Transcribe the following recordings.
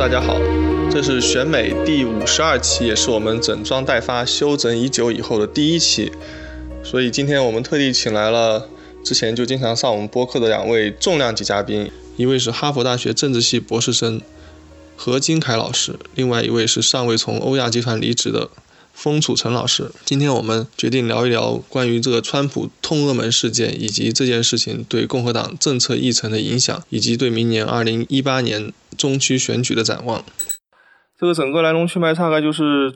大家好，这是选美第五十二期，也是我们整装待发、休整已久以后的第一期。所以今天我们特地请来了之前就经常上我们播客的两位重量级嘉宾，一位是哈佛大学政治系博士生何金凯老师，另外一位是尚未从欧亚集团离职的。封楚成老师，今天我们决定聊一聊关于这个川普通俄门事件，以及这件事情对共和党政策议程的影响，以及对明年二零一八年中期选举的展望。这个整个来龙去脉大概就是，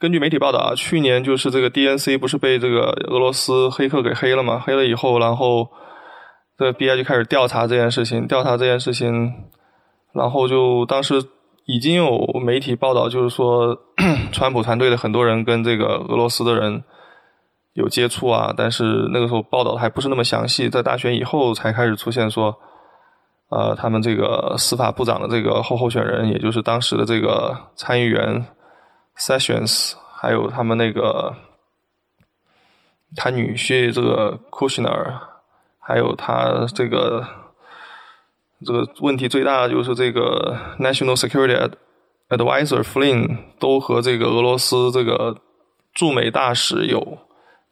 根据媒体报道啊，去年就是这个 DNC 不是被这个俄罗斯黑客给黑了嘛？黑了以后，然后这个 BI 就开始调查这件事情，调查这件事情，然后就当时。已经有媒体报道，就是说，川普团队的很多人跟这个俄罗斯的人有接触啊，但是那个时候报道的还不是那么详细，在大选以后才开始出现说，呃，他们这个司法部长的这个候候选人，也就是当时的这个参议员 Sessions，还有他们那个他女婿这个 Kushner，还有他这个。这个问题最大的就是这个 National Security Advisor Flynn 都和这个俄罗斯这个驻美大使有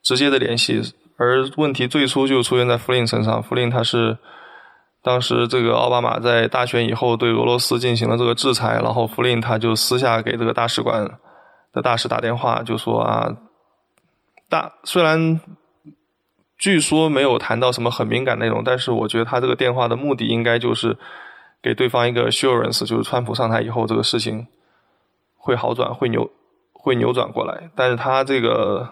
直接的联系，而问题最初就出现在 Flynn 身上。Flynn 他是当时这个奥巴马在大选以后对俄罗斯进行了这个制裁，然后 Flynn 他就私下给这个大使馆的大使打电话，就说啊，大虽然。据说没有谈到什么很敏感内容，但是我觉得他这个电话的目的应该就是给对方一个 assurance，就是川普上台以后这个事情会好转，会扭会扭转过来。但是他这个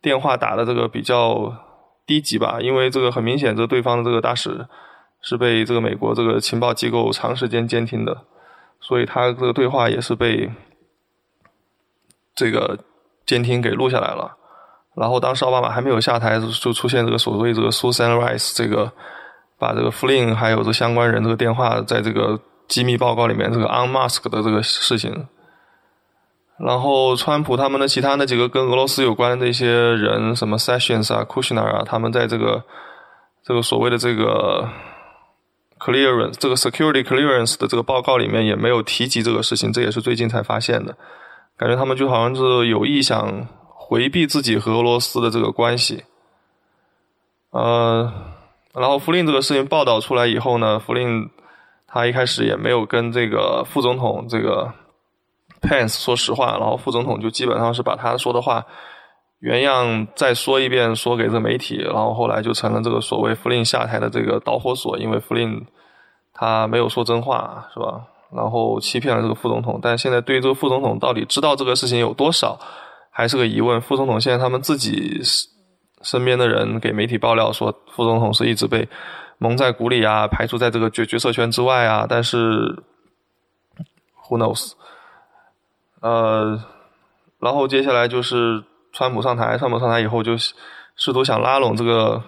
电话打的这个比较低级吧，因为这个很明显，这对方的这个大使是被这个美国这个情报机构长时间监听的，所以他这个对话也是被这个监听给录下来了。然后当时奥巴马还没有下台，就出现这个所谓这个 Susan Rice 这个把这个 Flynn 还有这相关人这个电话在这个机密报告里面这个 unmask 的这个事情。然后川普他们的其他那几个跟俄罗斯有关的一些人，什么 Sessions 啊、Kushner 啊，他们在这个这个所谓的这个 clearance 这个 security clearance 的这个报告里面也没有提及这个事情，这也是最近才发现的。感觉他们就好像是有意想。回避自己和俄罗斯的这个关系，呃，然后弗林这个事情报道出来以后呢，弗林他一开始也没有跟这个副总统这个 Pence 说实话，然后副总统就基本上是把他说的话原样再说一遍，说给这媒体，然后后来就成了这个所谓弗林下台的这个导火索，因为弗林他没有说真话，是吧？然后欺骗了这个副总统，但现在对于这个副总统到底知道这个事情有多少？还是个疑问。副总统现在他们自己身边的人给媒体爆料说，副总统是一直被蒙在鼓里啊，排除在这个决决策圈之外啊。但是，Who knows？呃，然后接下来就是川普上台，川普上台以后就试图想拉拢这个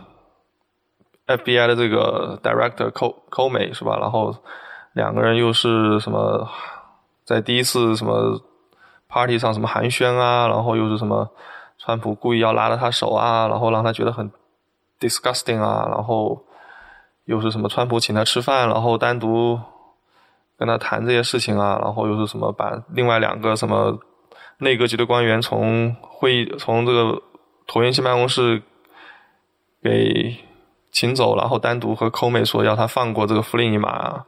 FBI 的这个 Director Co Comey 是吧？然后两个人又是什么在第一次什么？party 上什么寒暄啊，然后又是什么，川普故意要拉着他手啊，然后让他觉得很 disgusting 啊，然后又是什么川普请他吃饭，然后单独跟他谈这些事情啊，然后又是什么把另外两个什么内阁级的官员从会议从这个椭圆形办公室给请走，然后单独和 Comey 说要他放过这个弗林一马，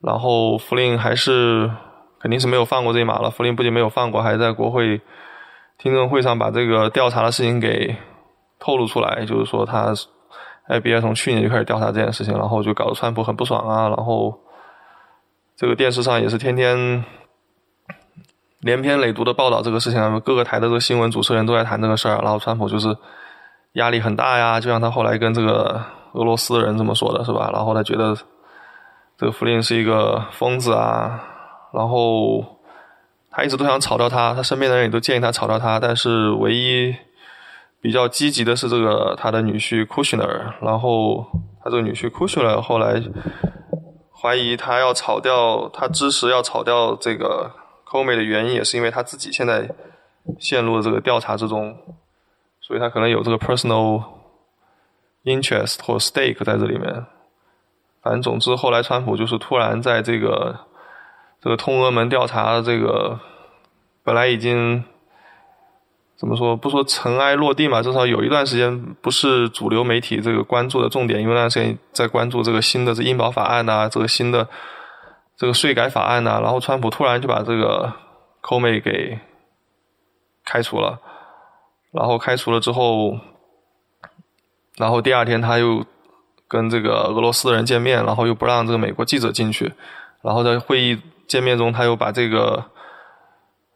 然后弗林还是。肯定是没有放过这一马了。福林不仅没有放过，还在国会听证会上把这个调查的事情给透露出来，就是说他 FBI 从去年就开始调查这件事情，然后就搞得川普很不爽啊。然后这个电视上也是天天连篇累牍的报道这个事情，各个台的这个新闻主持人都在谈这个事儿。然后川普就是压力很大呀，就像他后来跟这个俄罗斯人这么说的是吧？然后他觉得。这个福林是一个疯子啊，然后他一直都想炒掉他，他身边的人也都建议他炒掉他，但是唯一比较积极的是这个他的女婿 Kushner，然后他这个女婿 Kushner 后来怀疑他要炒掉，他支持要炒掉这个 c o m e 的原因也是因为他自己现在陷入了这个调查之中，所以他可能有这个 personal interest 或 stake 在这里面。反正总之，后来川普就是突然在这个这个通俄门调查，这个本来已经怎么说？不说尘埃落定嘛，至少有一段时间不是主流媒体这个关注的重点，因为那段时间在关注这个新的这英保法案呐，这个新的这个税改法案呐，然后川普突然就把这个 Comey 给开除了，然后开除了之后，然后第二天他又。跟这个俄罗斯的人见面，然后又不让这个美国记者进去，然后在会议见面中，他又把这个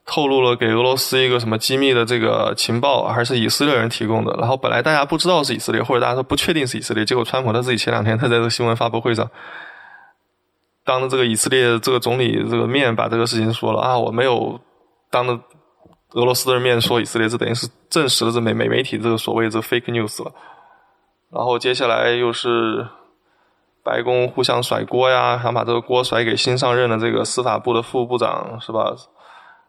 透露了给俄罗斯一个什么机密的这个情报，还是以色列人提供的。然后本来大家不知道是以色列，或者大家说不确定是以色列，结果川普他自己前两天他在这个新闻发布会上，当着这个以色列这个总理这个面把这个事情说了啊，我没有当着俄罗斯的面说以色列，这等于是证实了这美美媒体这个所谓这 fake news 了。然后接下来又是白宫互相甩锅呀，想把这个锅甩给新上任的这个司法部的副部长，是吧？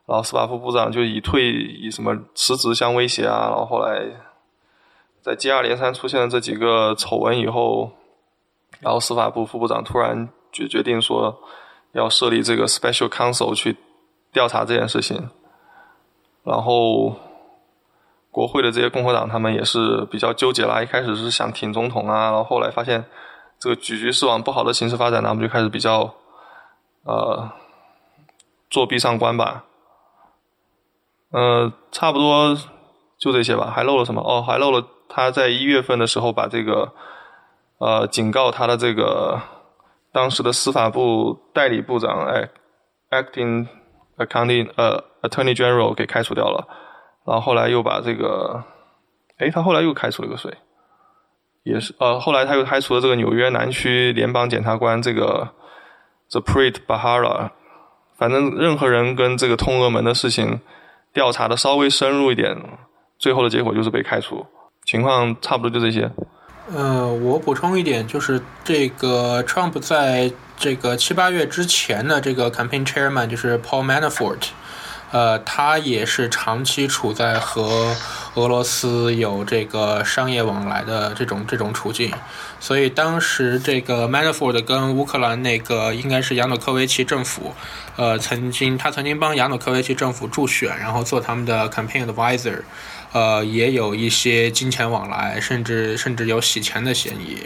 然后司法副部长就以退以什么辞职相威胁啊。然后后来在接二连三出现了这几个丑闻以后，然后司法部副部长突然决决定说要设立这个 special counsel 去调查这件事情，然后。国会的这些共和党，他们也是比较纠结啦。一开始是想挺总统啊，然后后来发现这个局局势往不好的形势发展，那我们就开始比较呃作弊上官吧。呃，差不多就这些吧。还漏了什么？哦，还漏了他在一月份的时候把这个呃警告他的这个当时的司法部代理部长哎，acting accounting 呃 attorney general 给开除掉了。然后后来又把这个，哎，他后来又开除了个谁？也是呃，后来他又开除了这个纽约南区联邦检察官这个 The Preet Bahara。反正任何人跟这个通俄门的事情调查的稍微深入一点，最后的结果就是被开除。情况差不多就这些。呃，我补充一点，就是这个 Trump 在这个七八月之前的这个 campaign chairman 就是 Paul Manafort。呃，他也是长期处在和俄罗斯有这个商业往来的这种这种处境，所以当时这个 Manafort 跟乌克兰那个应该是亚努科维奇政府，呃，曾经他曾经帮亚努科维奇政府助选，然后做他们的 campaign advisor。呃，也有一些金钱往来，甚至甚至有洗钱的嫌疑，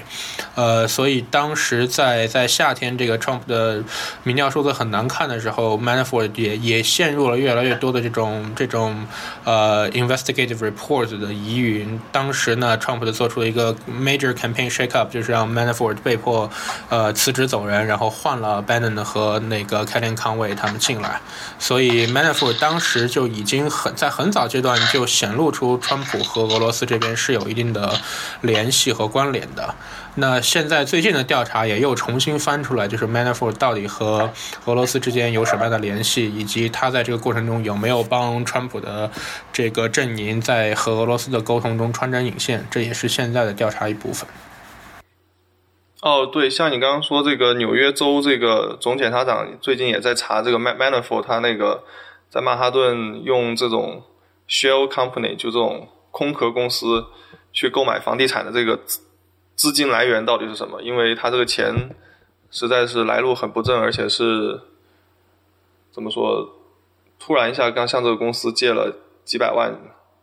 呃，所以当时在在夏天这个 Trump 的民调数字很难看的时候，Manafort 也也陷入了越来越多的这种这种呃 investigative reports 的疑云。当时呢，Trump 就做出了一个 major campaign shakeup，就是让 Manafort 被迫呃辞职走人，然后换了 Bannon 和那个 k e l l e n Conway 他们进来。所以 Manafort 当时就已经很在很早阶段就显露出。川普和俄罗斯这边是有一定的联系和关联的。那现在最近的调查也又重新翻出来，就是 Manafort 到底和俄罗斯之间有什么样的联系，以及他在这个过程中有没有帮川普的这个阵营在和俄罗斯的沟通中穿针引线，这也是现在的调查一部分。哦，对，像你刚刚说这个纽约州这个总检察长最近也在查这个 Manafort，他那个在曼哈顿用这种。Shell Company 就这种空壳公司去购买房地产的这个资金来源到底是什么？因为他这个钱实在是来路很不正，而且是怎么说？突然一下，刚向这个公司借了几百万，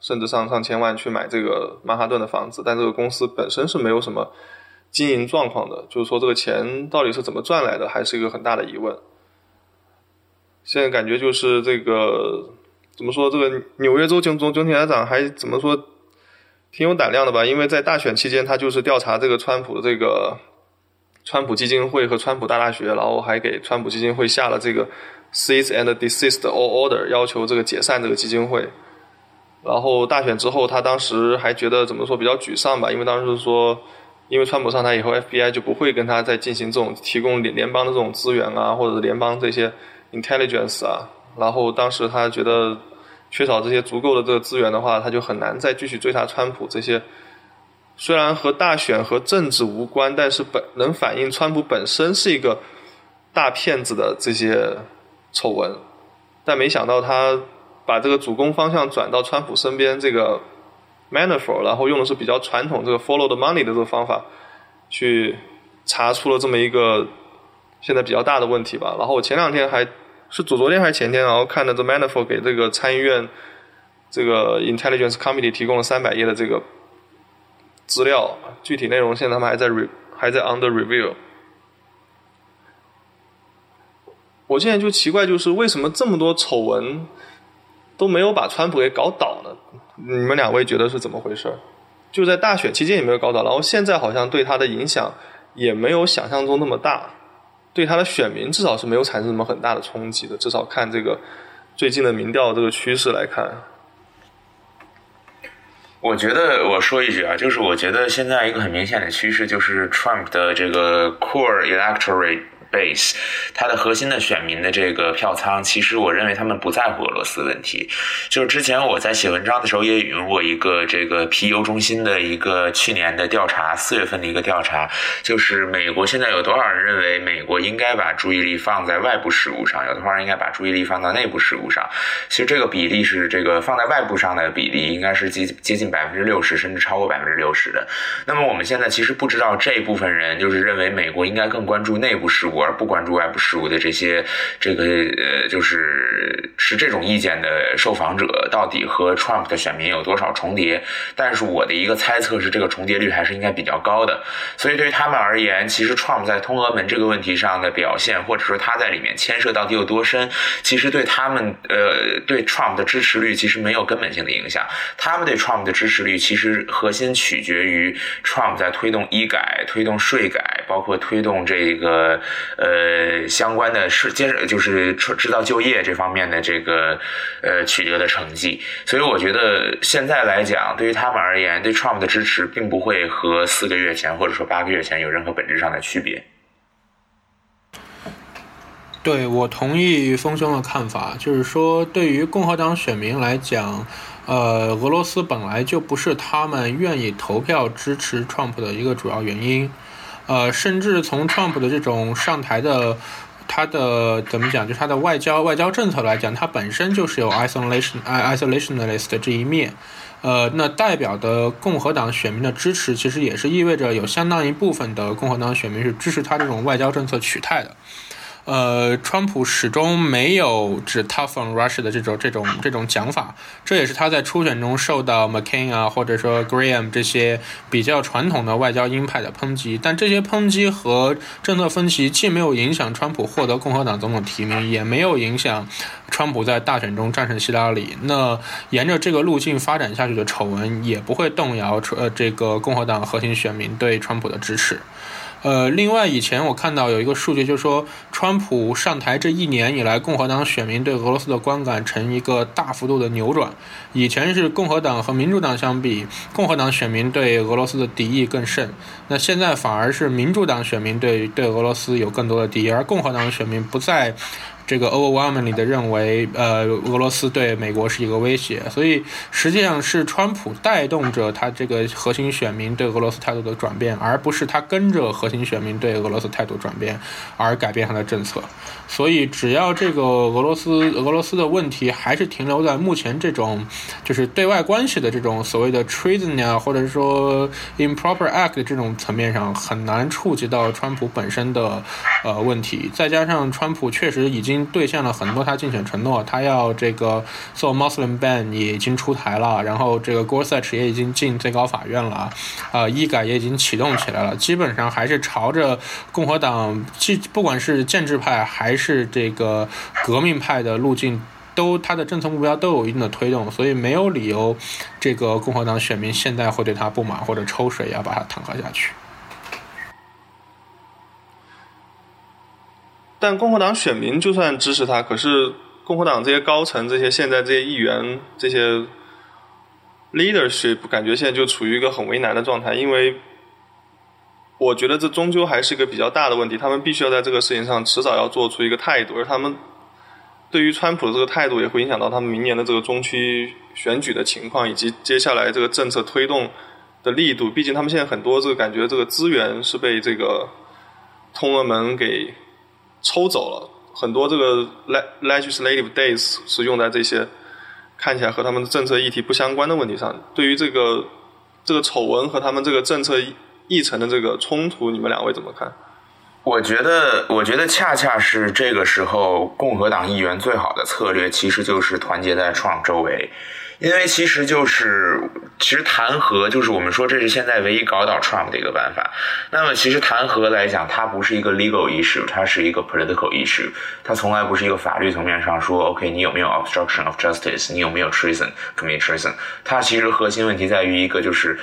甚至上上千万去买这个曼哈顿的房子，但这个公司本身是没有什么经营状况的，就是说这个钱到底是怎么赚来的，还是一个很大的疑问。现在感觉就是这个。怎么说？这个纽约州总总总检察长还怎么说？挺有胆量的吧？因为在大选期间，他就是调查这个川普的这个川普基金会和川普大大学，然后还给川普基金会下了这个 cease and desist all order，要求这个解散这个基金会。然后大选之后，他当时还觉得怎么说比较沮丧吧？因为当时说因为川普上台以后，FBI 就不会跟他再进行这种提供联联邦的这种资源啊，或者联邦这些 intelligence 啊。然后当时他觉得缺少这些足够的这个资源的话，他就很难再继续追查川普这些。虽然和大选和政治无关，但是本能反映川普本身是一个大骗子的这些丑闻。但没想到他把这个主攻方向转到川普身边这个。Manafort，然后用的是比较传统这个 Follow the Money 的这个方法，去查出了这么一个现在比较大的问题吧。然后我前两天还是昨昨天还是前天，然后看的这 Manafort 给这个参议院这个 Intelligence Committee 提供了三百页的这个资料，具体内容现在他们还在 re 还在 under review。我现在就奇怪，就是为什么这么多丑闻都没有把川普给搞倒呢？你们两位觉得是怎么回事？就在大选期间也没有搞倒，然后现在好像对他的影响也没有想象中那么大，对他的选民至少是没有产生什么很大的冲击的。至少看这个最近的民调这个趋势来看，我觉得我说一句啊，就是我觉得现在一个很明显的趋势就是 Trump 的这个 core electorate。base，它的核心的选民的这个票仓，其实我认为他们不在乎俄罗斯问题。就是之前我在写文章的时候也引用过一个这个皮尤中心的一个去年的调查，四月份的一个调查，就是美国现在有多少人认为美国应该把注意力放在外部事务上，有多少人应该把注意力放到内部事务上？其实这个比例是这个放在外部上的比例应该是接接近百分之六十，甚至超过百分之六十的。那么我们现在其实不知道这部分人就是认为美国应该更关注内部事务。而不关注外部事务的这些，这个呃，就是是这种意见的受访者，到底和 Trump 的选民有多少重叠？但是我的一个猜测是，这个重叠率还是应该比较高的。所以对于他们而言，其实 Trump 在通俄门这个问题上的表现，或者说他在里面牵涉到底有多深，其实对他们呃对 Trump 的支持率其实没有根本性的影响。他们对 Trump 的支持率其实核心取决于 Trump 在推动医改、推动税改，包括推动这个。呃，相关的是接着就是制造就业这方面的这个呃取得的成绩，所以我觉得现在来讲，对于他们而言，对 Trump 的支持并不会和四个月前或者说八个月前有任何本质上的区别。对我同意丰兄的看法，就是说，对于共和党选民来讲，呃，俄罗斯本来就不是他们愿意投票支持 Trump 的一个主要原因。呃，甚至从 Trump 的这种上台的，他的怎么讲，就他的外交外交政策来讲，他本身就是有 isolation isolationist 这一面，呃，那代表的共和党选民的支持，其实也是意味着有相当一部分的共和党选民是支持他这种外交政策取态的。呃，川普始终没有指 tough on Russia 的这种这种这种讲法，这也是他在初选中受到 McCain 啊或者说 Graham 这些比较传统的外交鹰派的抨击。但这些抨击和政策分歧既没有影响川普获得共和党总统提名，也没有影响川普在大选中战胜希拉里。那沿着这个路径发展下去的丑闻，也不会动摇呃这个共和党核心选民对川普的支持。呃，另外，以前我看到有一个数据，就是说，川普上台这一年以来，共和党选民对俄罗斯的观感呈一个大幅度的扭转。以前是共和党和民主党相比，共和党选民对俄罗斯的敌意更甚。那现在反而是民主党选民对对俄罗斯有更多的敌意，而共和党选民不再。这个 overwhelmingly 的认为，呃，俄罗斯对美国是一个威胁，所以实际上是川普带动着他这个核心选民对俄罗斯态度的转变，而不是他跟着核心选民对俄罗斯态度转变而改变他的政策。所以，只要这个俄罗斯俄罗斯的问题还是停留在目前这种就是对外关系的这种所谓的 treason 啊，或者是说 improper act 这种层面上，很难触及到川普本身的呃问题。再加上川普确实已经。经兑现了很多他竞选承诺，他要这个做 Muslim ban 也已经出台了，然后这个 Gorsuch 也已经进最高法院了，啊，医改也已经启动起来了，基本上还是朝着共和党，既不管是建制派还是这个革命派的路径，都他的政策目标都有一定的推动，所以没有理由这个共和党选民现在会对他不满或者抽水要把他弹劾下去。但共和党选民就算支持他，可是共和党这些高层、这些现在这些议员、这些 leadership，感觉现在就处于一个很为难的状态，因为我觉得这终究还是一个比较大的问题，他们必须要在这个事情上迟早要做出一个态度，而他们对于川普的这个态度也会影响到他们明年的这个中区选举的情况，以及接下来这个政策推动的力度。毕竟他们现在很多这个感觉这个资源是被这个通俄门给抽走了，很多这个 legislative days 是用在这些看起来和他们的政策议题不相关的问题上。对于这个这个丑闻和他们这个政策。议程的这个冲突，你们两位怎么看？我觉得，我觉得恰恰是这个时候，共和党议员最好的策略其实就是团结在 Trump 周围，因为其实就是，其实弹劾就是我们说这是现在唯一搞倒 Trump 的一个办法。那么，其实弹劾来讲，它不是一个 legal issue，它是一个 political issue，它从来不是一个法律层面上说 OK，你有没有 obstruction of justice，你有没有 treason，commit treason，它其实核心问题在于一个就是。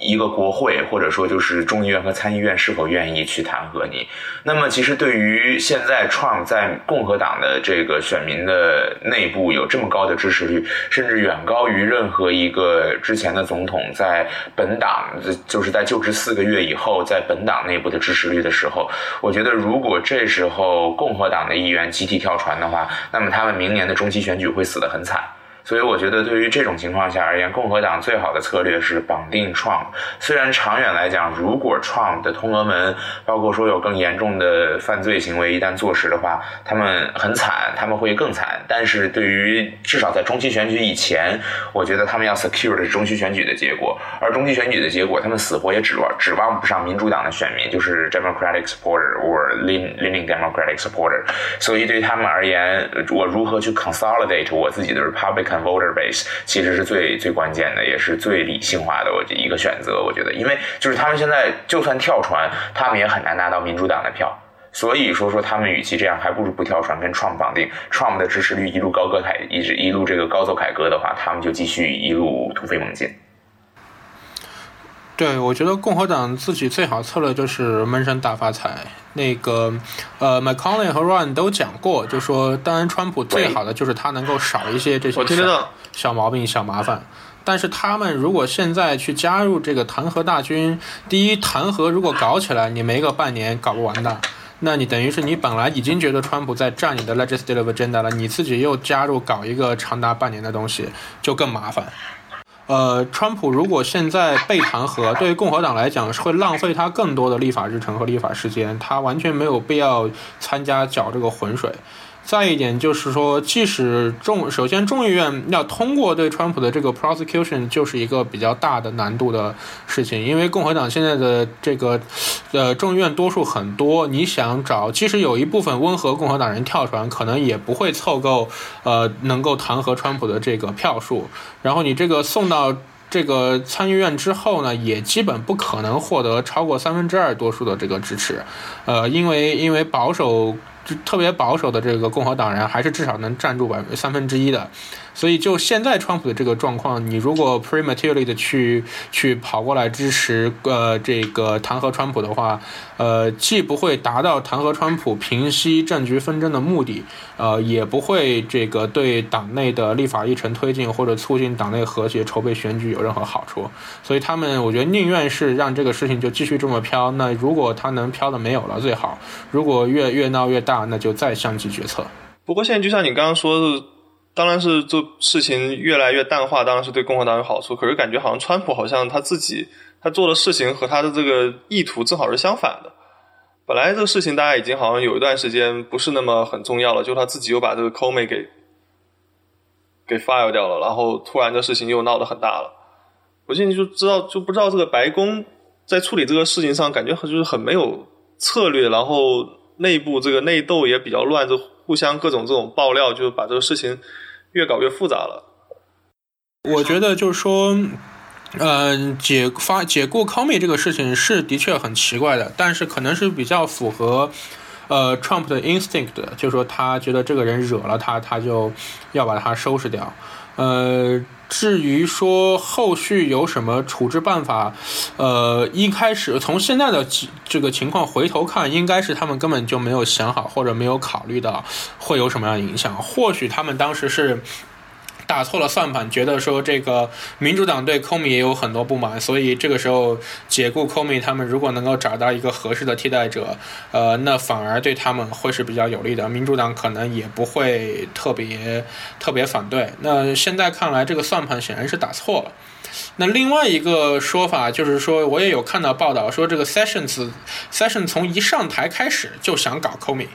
一个国会，或者说就是众议院和参议院是否愿意去弹劾你？那么，其实对于现在 Trump 在共和党的这个选民的内部有这么高的支持率，甚至远高于任何一个之前的总统在本党，就是在就职四个月以后在本党内部的支持率的时候，我觉得如果这时候共和党的议员集体跳船的话，那么他们明年的中期选举会死得很惨。所以我觉得，对于这种情况下而言，共和党最好的策略是绑定 Trump。虽然长远来讲，如果 Trump 的通俄门，包括说有更严重的犯罪行为一旦坐实的话，他们很惨，他们会更惨。但是对于至少在中期选举以前，我觉得他们要 secure 的是中期选举的结果。而中期选举的结果，他们死活也指望指望不上民主党的选民，就是 Democratic supporter or leaning Democratic supporter。所以对于他们而言，我如何去 consolidate 我自己的 Republican？Voter base 其实是最最关键的，也是最理性化的我一个选择。我觉得，因为就是他们现在就算跳船，他们也很难拿到民主党的票。所以说说他们与其这样，还不如不跳船，跟 Trump 绑定。Trump 的支持率一路高歌凯，一直一路这个高奏凯歌的话，他们就继续一路突飞猛进。对，我觉得共和党自己最好策略就是闷声大发财。那个，呃，McConnell 和 Ron 都讲过，就说当然川普最好的就是他能够少一些这些小小毛病、小麻烦。但是他们如果现在去加入这个弹劾大军，第一，弹劾如果搞起来，你没个半年搞不完的，那你等于是你本来已经觉得川普在占你的 legislative agenda 了，你自己又加入搞一个长达半年的东西，就更麻烦。呃，川普如果现在被弹劾，对于共和党来讲是会浪费他更多的立法日程和立法时间，他完全没有必要参加搅这个浑水。再一点就是说，即使众首先众议院要通过对川普的这个 prosecution，就是一个比较大的难度的事情，因为共和党现在的这个呃众议院多数很多，你想找，即使有一部分温和共和党人跳船，可能也不会凑够呃能够弹劾川普的这个票数，然后你这个送到这个参议院之后呢，也基本不可能获得超过三分之二多数的这个支持，呃，因为因为保守。就特别保守的这个共和党人，还是至少能占住百分三分之一的。所以，就现在川普的这个状况，你如果 prematurely 的去去跑过来支持呃这个弹劾川普的话，呃，既不会达到弹劾川普、平息政局纷争的目的，呃，也不会这个对党内的立法议程推进或者促进党内和谐、筹备选举有任何好处。所以，他们我觉得宁愿是让这个事情就继续这么飘。那如果他能飘的没有了最好，如果越越闹越大，那就再相继决策。不过，现在就像你刚刚说的。当然是这事情越来越淡化，当然是对共和党有好处。可是感觉好像川普好像他自己他做的事情和他的这个意图正好是相反的。本来这个事情大家已经好像有一段时间不是那么很重要了，就他自己又把这个 Comey 给给 fire 掉了，然后突然这事情又闹得很大了。我现在就知道就不知道这个白宫在处理这个事情上感觉很就是很没有策略，然后内部这个内斗也比较乱，就互相各种这种爆料，就把这个事情。越搞越复杂了。我觉得就是说，嗯，解发解雇 Comey 这个事情是的确很奇怪的，但是可能是比较符合呃 Trump 的 instinct，就是说他觉得这个人惹了他，他就要把他收拾掉。呃，至于说后续有什么处置办法，呃，一开始从现在的这个情况回头看，应该是他们根本就没有想好或者没有考虑到会有什么样的影响。或许他们当时是打错了算盘，觉得说这个民主党对 Comey 也有很多不满，所以这个时候解雇 Comey，他们如果能够找到一个合适的替代者，呃，那反而对他们会是比较有利的，民主党可能也不会特别特别反对。那现在看来，这个算盘显然是打错了。那另外一个说法就是说，我也有看到报道说，这个 Sessions Sessions 从一上台开始就想搞 Comey。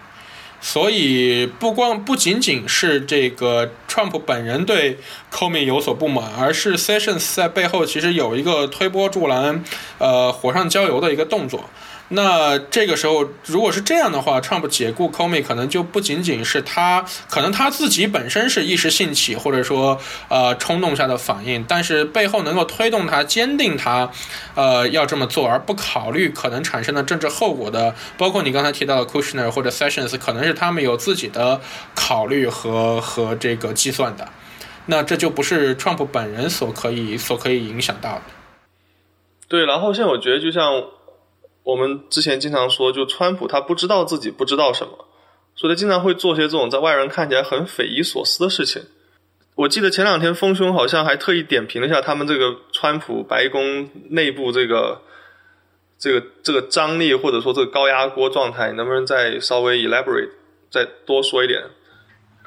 所以不光不仅仅是这个 Trump 本人对 Comey 有所不满，而是 Sessions 在背后其实有一个推波助澜、呃火上浇油的一个动作。那这个时候，如果是这样的话，Trump 解雇 Comey 可能就不仅仅是他，可能他自己本身是一时兴起，或者说呃冲动下的反应，但是背后能够推动他、坚定他，呃要这么做，而不考虑可能产生的政治后果的，包括你刚才提到的 Kushner 或者 Sessions，可能是他们有自己的考虑和和这个计算的。那这就不是 Trump 本人所可以所可以影响到的。对，然后现在我觉得就像。我们之前经常说，就川普他不知道自己不知道什么，所以他经常会做些这种在外人看起来很匪夷所思的事情。我记得前两天丰兄好像还特意点评了一下他们这个川普白宫内部这个这个这个张力或者说这个高压锅状态，能不能再稍微 elaborate 再多说一点？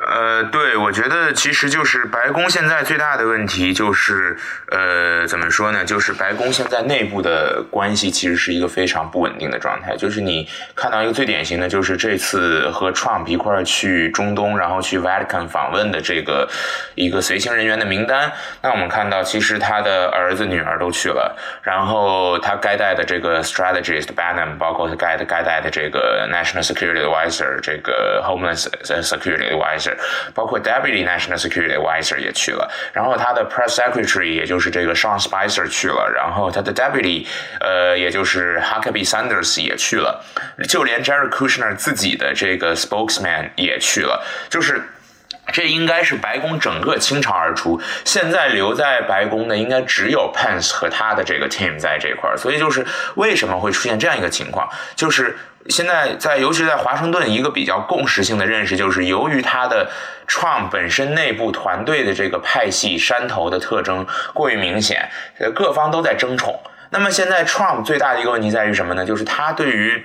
呃，对，我觉得其实就是白宫现在最大的问题就是，呃，怎么说呢？就是白宫现在内部的关系其实是一个非常不稳定的状态。就是你看到一个最典型的就是这次和 Trump 一块儿去中东，然后去 Vatican 访问的这个一个随行人员的名单。那我们看到，其实他的儿子、女儿都去了，然后他该带的这个 Strategist Bannon，包括他该的该带的这个 National Security Advisor，这个 Homeland Security Advisor。包括 Deputy National Security Advisor 也去了，然后他的 Press Secretary 也就是这个 Sean Spicer 去了，然后他的 Deputy 呃也就是 Huckabee Sanders 也去了，就连 Jared Kushner 自己的这个 Spokesman 也去了，就是这应该是白宫整个倾巢而出，现在留在白宫的应该只有 Pence 和他的这个 team 在这块儿，所以就是为什么会出现这样一个情况，就是。现在在，尤其是在华盛顿，一个比较共识性的认识就是，由于他的 Trump 本身内部团队的这个派系山头的特征过于明显，呃，各方都在争宠。那么现在 Trump 最大的一个问题在于什么呢？就是他对于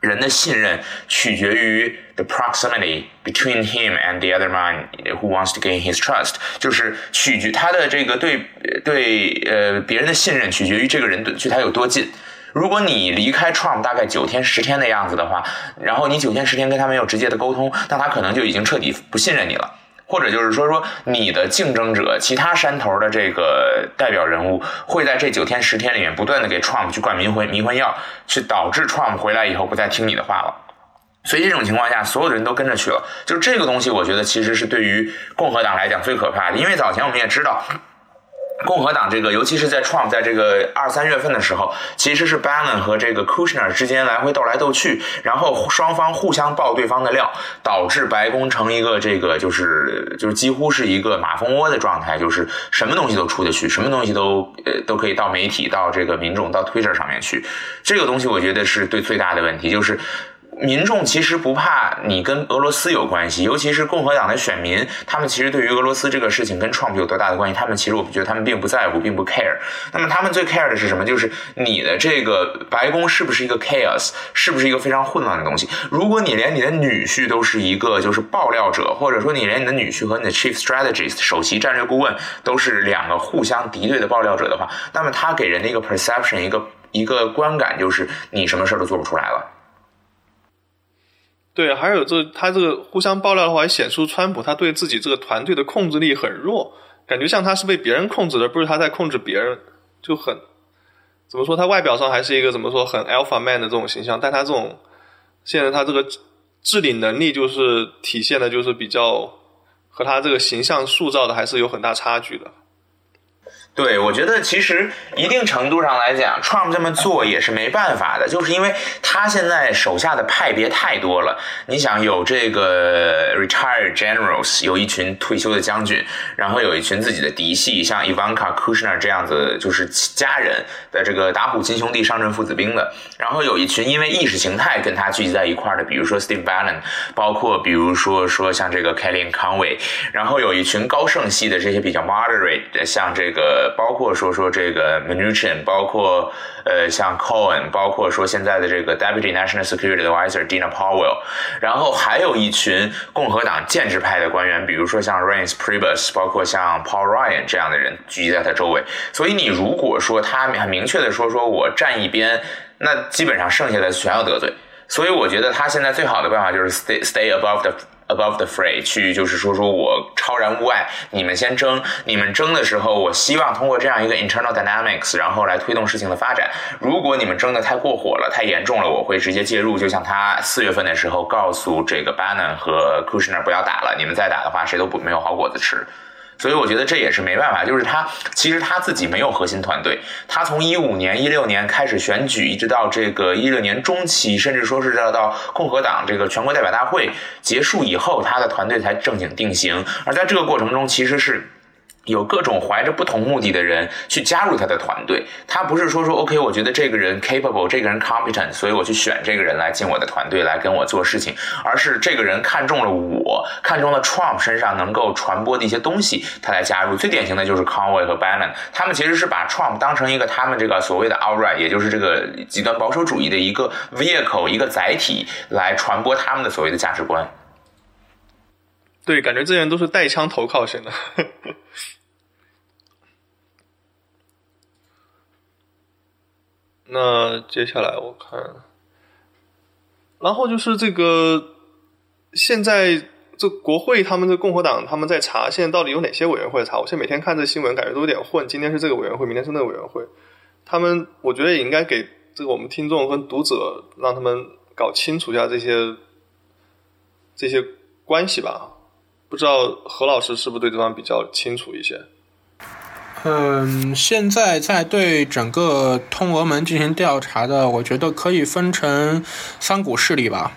人的信任取决于 the proximity between him and the other man who wants to gain his trust，就是取决他的这个对对呃别人的信任取决于这个人对距他有多近。如果你离开 Trump 大概九天十天的样子的话，然后你九天十天跟他没有直接的沟通，那他可能就已经彻底不信任你了，或者就是说说你的竞争者、其他山头的这个代表人物会在这九天十天里面不断的给 Trump 去灌迷魂迷魂药，去导致 Trump 回来以后不再听你的话了。所以这种情况下，所有的人都跟着去了，就这个东西，我觉得其实是对于共和党来讲最可怕的，因为早前我们也知道。共和党这个，尤其是在 Trump 在这个二三月份的时候，其实是 Bannon 和这个 Kushner 之间来回斗来斗去，然后双方互相爆对方的料，导致白宫成一个这个就是就是几乎是一个马蜂窝的状态，就是什么东西都出得去，什么东西都呃都可以到媒体、到这个民众、到 Twitter 上面去。这个东西我觉得是对最大的问题，就是。民众其实不怕你跟俄罗斯有关系，尤其是共和党的选民，他们其实对于俄罗斯这个事情跟 Trump 有多大的关系，他们其实我觉得他们并不在乎，并不 care。那么他们最 care 的是什么？就是你的这个白宫是不是一个 chaos，是不是一个非常混乱的东西？如果你连你的女婿都是一个就是爆料者，或者说你连你的女婿和你的 chief strategist 首席战略顾问都是两个互相敌对的爆料者的话，那么他给人的一个 perception，一个一个观感就是你什么事儿都做不出来了。对，还有这他这个互相爆料的话，也显出川普他对自己这个团队的控制力很弱，感觉像他是被别人控制的，不是他在控制别人，就很怎么说？他外表上还是一个怎么说很 alpha man 的这种形象，但他这种现在他这个治理能力就是体现的，就是比较和他这个形象塑造的还是有很大差距的。对，我觉得其实一定程度上来讲，Trump 这么做也是没办法的，就是因为他现在手下的派别太多了。你想有这个 retired generals，有一群退休的将军，然后有一群自己的嫡系，像 Ivanka Kushner 这样子就是家人的这个打虎亲兄弟上阵父子兵的，然后有一群因为意识形态跟他聚集在一块儿的，比如说 Steve Bannon，包括比如说说像这个 Kellyanne Conway，然后有一群高盛系的这些比较 moderate 的，像这个。包括说说这个 Mnuchin，包括呃像 Cohen，包括说现在的这个 Deputy National Security Advisor Dina Powell，然后还有一群共和党建制派的官员，比如说像 Reince Priebus，包括像 Paul Ryan 这样的人聚集在他周围。所以你如果说他很明确的说说我站一边，那基本上剩下的全要得罪。所以我觉得他现在最好的办法就是 stay stay above the above the fray，去就是说说我超然物外，你们先争，你们争的时候，我希望通过这样一个 internal dynamics，然后来推动事情的发展。如果你们争的太过火了，太严重了，我会直接介入。就像他四月份的时候告诉这个 Bannon 和 Kushner 不要打了，你们再打的话，谁都不没有好果子吃。所以我觉得这也是没办法，就是他其实他自己没有核心团队，他从一五年、一六年开始选举，一直到这个一六年中期，甚至说是要到共和党这个全国代表大会结束以后，他的团队才正经定型。而在这个过程中，其实是。有各种怀着不同目的的人去加入他的团队，他不是说说 OK，我觉得这个人 capable，这个人 competent，所以我去选这个人来进我的团队来跟我做事情，而是这个人看中了我，看中了 Trump 身上能够传播的一些东西，他来加入。最典型的就是 Conway 和 Bannon，他们其实是把 Trump 当成一个他们这个所谓的 outright，也就是这个极端保守主义的一个 vehicle，一个载体来传播他们的所谓的价值观。对，感觉这些人都是带枪投靠型的。那接下来我看，然后就是这个现在这国会他们的共和党他们在查，现在到底有哪些委员会查？我现在每天看这新闻，感觉都有点混。今天是这个委员会，明天是那个委员会。他们我觉得也应该给这个我们听众跟读者，让他们搞清楚一下这些这些关系吧。不知道何老师是不是对这方比较清楚一些？嗯，现在在对整个通俄门进行调查的，我觉得可以分成三股势力吧。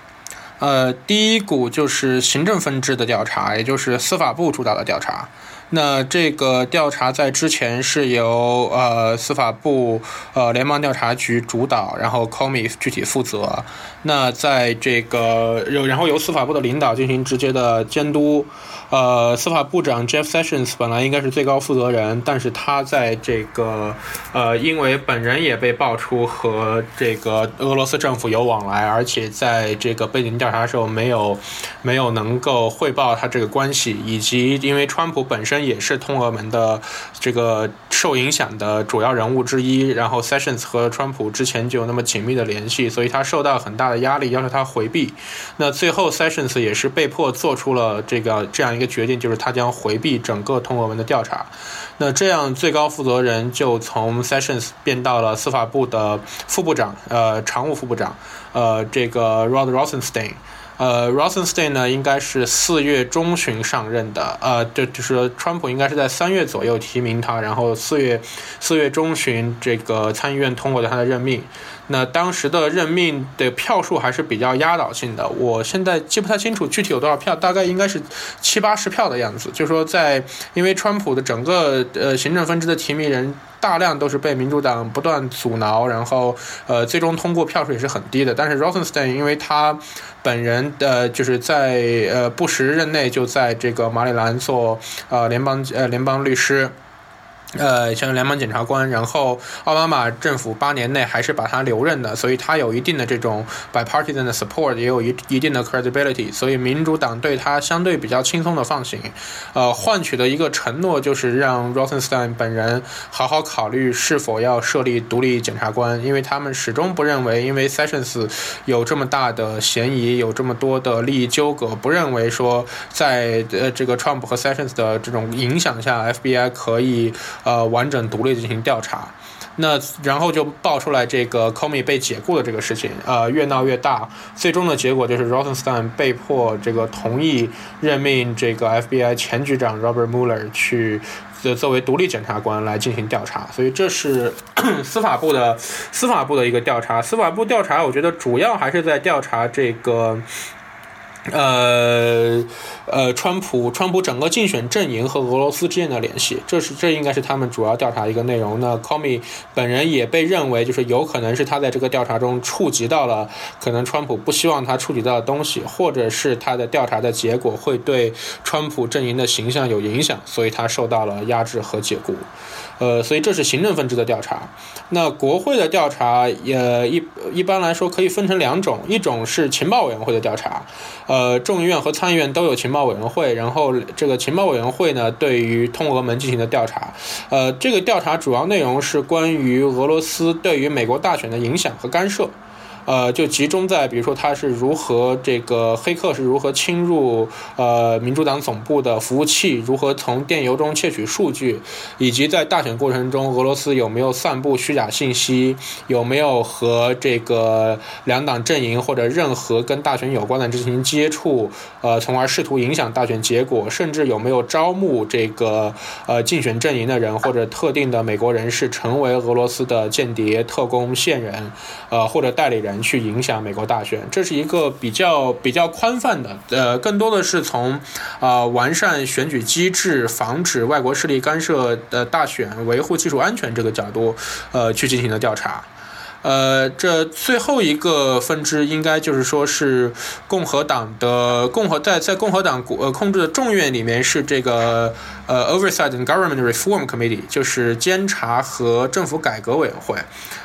呃，第一股就是行政分支的调查，也就是司法部主导的调查。那这个调查在之前是由呃司法部呃联邦调查局主导，然后 Comey 具体负责。那在这个然后由司法部的领导进行直接的监督。呃，司法部长 Jeff Sessions 本来应该是最高负责人，但是他在这个呃，因为本人也被爆出和这个俄罗斯政府有往来，而且在这个背景调查的时候没有没有能够汇报他这个关系，以及因为川普本身也是通俄门的这个受影响的主要人物之一，然后 Sessions 和川普之前就有那么紧密的联系，所以他受到很大的压力，要求他回避。那最后 Sessions 也是被迫做出了这个这样一。一个决定就是他将回避整个通俄门的调查，那这样最高负责人就从 Sessions 变到了司法部的副部长，呃，常务副部长，呃，这个 Rod Rosenstein，呃，Rosenstein 呢应该是四月中旬上任的，呃，就就是川普应该是在三月左右提名他，然后四月四月中旬这个参议院通过了他的任命。那当时的任命的票数还是比较压倒性的，我现在记不太清楚具体有多少票，大概应该是七八十票的样子。就是说在因为川普的整个呃行政分支的提名人大量都是被民主党不断阻挠，然后呃最终通过票数也是很低的。但是 Rosenstein 因为他本人的就是在呃布什任内就在这个马里兰做呃联邦呃联邦律师。呃，像联邦检察官，然后奥巴马政府八年内还是把他留任的，所以他有一定的这种 bipartisan 的 support，也有一一定的 credibility，所以民主党对他相对比较轻松的放行，呃，换取的一个承诺就是让 Rosenstein 本人好好考虑是否要设立独立检察官，因为他们始终不认为，因为 Sessions 有这么大的嫌疑，有这么多的利益纠葛，不认为说在呃这个 Trump 和 Sessions 的这种影响下，FBI 可以。呃，完整独立进行调查。那然后就爆出来这个 Comey 被解雇的这个事情，呃，越闹越大，最终的结果就是 Rosenstein 被迫这个同意任命这个 FBI 前局长 Robert Mueller 去作为独立检察官来进行调查，所以这是 司法部的司法部的一个调查。司法部调查，我觉得主要还是在调查这个。呃，呃，川普，川普整个竞选阵营和俄罗斯之间的联系，这是这应该是他们主要调查一个内容。那 Comey 本人也被认为就是有可能是他在这个调查中触及到了可能川普不希望他触及到的东西，或者是他的调查的结果会对川普阵营的形象有影响，所以他受到了压制和解雇。呃，所以这是行政分支的调查。那国会的调查也一一般来说可以分成两种，一种是情报委员会的调查。呃，众议院和参议院都有情报委员会，然后这个情报委员会呢，对于通俄门进行的调查。呃，这个调查主要内容是关于俄罗斯对于美国大选的影响和干涉。呃，就集中在比如说他是如何这个黑客是如何侵入呃民主党总部的服务器，如何从电邮中窃取数据，以及在大选过程中俄罗斯有没有散布虚假信息，有没有和这个两党阵营或者任何跟大选有关的进行接触，呃，从而试图影响大选结果，甚至有没有招募这个呃竞选阵营的人或者特定的美国人士成为俄罗斯的间谍、特工、线人，呃或者代理人。去影响美国大选，这是一个比较比较宽泛的，呃，更多的是从，啊，完善选举机制、防止外国势力干涉的大选、维护技术安全这个角度，呃，去进行的调查。呃，这最后一个分支应该就是说是共和党的共和在在共和党呃控制的众院里面是这个呃 Oversight and Government Reform Committee，就是监察和政府改革委员会。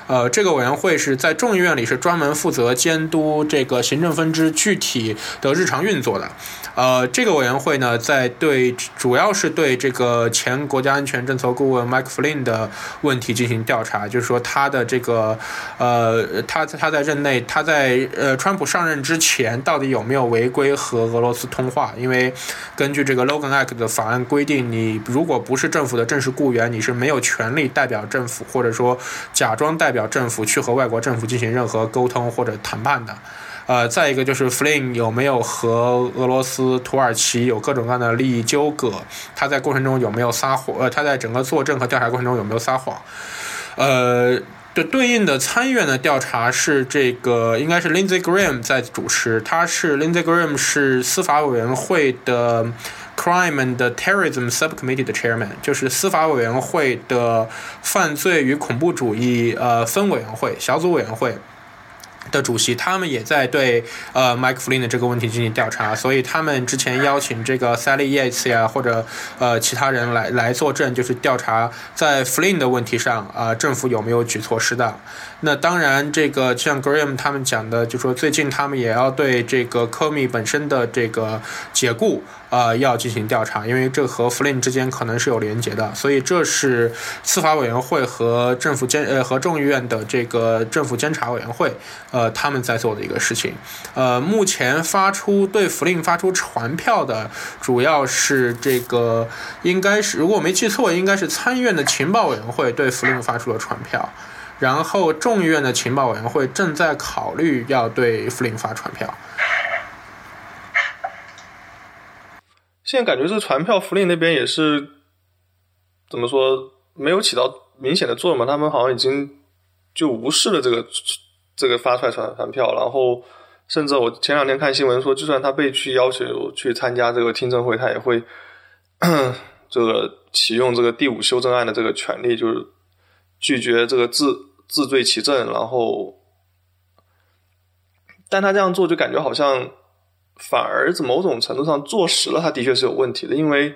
呃，这个委员会是在众议院里是专门负责监督这个行政分支具体的日常运作的。呃，这个委员会呢，在对主要是对这个前国家安全政策顾问 Mike Flynn 的问题进行调查，就是说他的这个呃，他他在任内，他在呃川普上任之前到底有没有违规和俄罗斯通话？因为根据这个 Logan Act 的法案规定，你如果不是政府的正式雇员，你是没有权利代表政府，或者说假装代。表政府去和外国政府进行任何沟通或者谈判的，呃，再一个就是 Flynn 有没有和俄罗斯、土耳其有各种各样的利益纠葛？他在过程中有没有撒谎？呃，他在整个作证和调查过程中有没有撒谎？呃，的对应的参议院的调查是这个，应该是 Lindsey Graham 在主持，他是 Lindsey Graham 是司法委员会的。Crime and Terrorism Subcommittee 的 Chairman 就是司法委员会的犯罪与恐怖主义呃分委员会小组委员会。的主席，他们也在对呃 Mike Flynn 的这个问题进行调查，所以他们之前邀请这个 Sally Yates 呀，或者呃其他人来来作证，就是调查在 Flynn 的问题上啊，政府有没有举措失当。那当然，这个像 Graham 他们讲的，就说最近他们也要对这个 Comey 本身的这个解雇啊要进行调查，因为这和 Flynn 之间可能是有连结的，所以这是司法委员会和政府监呃和众议院的这个政府监察委员会。呃，他们在做的一个事情，呃，目前发出对福令发出传票的，主要是这个，应该是如果我没记错，应该是参议院的情报委员会对福令发出了传票，然后众议院的情报委员会正在考虑要对福令发传票。现在感觉这传票，福利那边也是怎么说，没有起到明显的作用嘛？他们好像已经就无视了这个。这个发出来传传票，然后甚至我前两天看新闻说，就算他被去要求去参加这个听证会，他也会这个启用这个第五修正案的这个权利，就是拒绝这个自自罪其证。然后，但他这样做就感觉好像反而是某种程度上坐实了他的确是有问题的，因为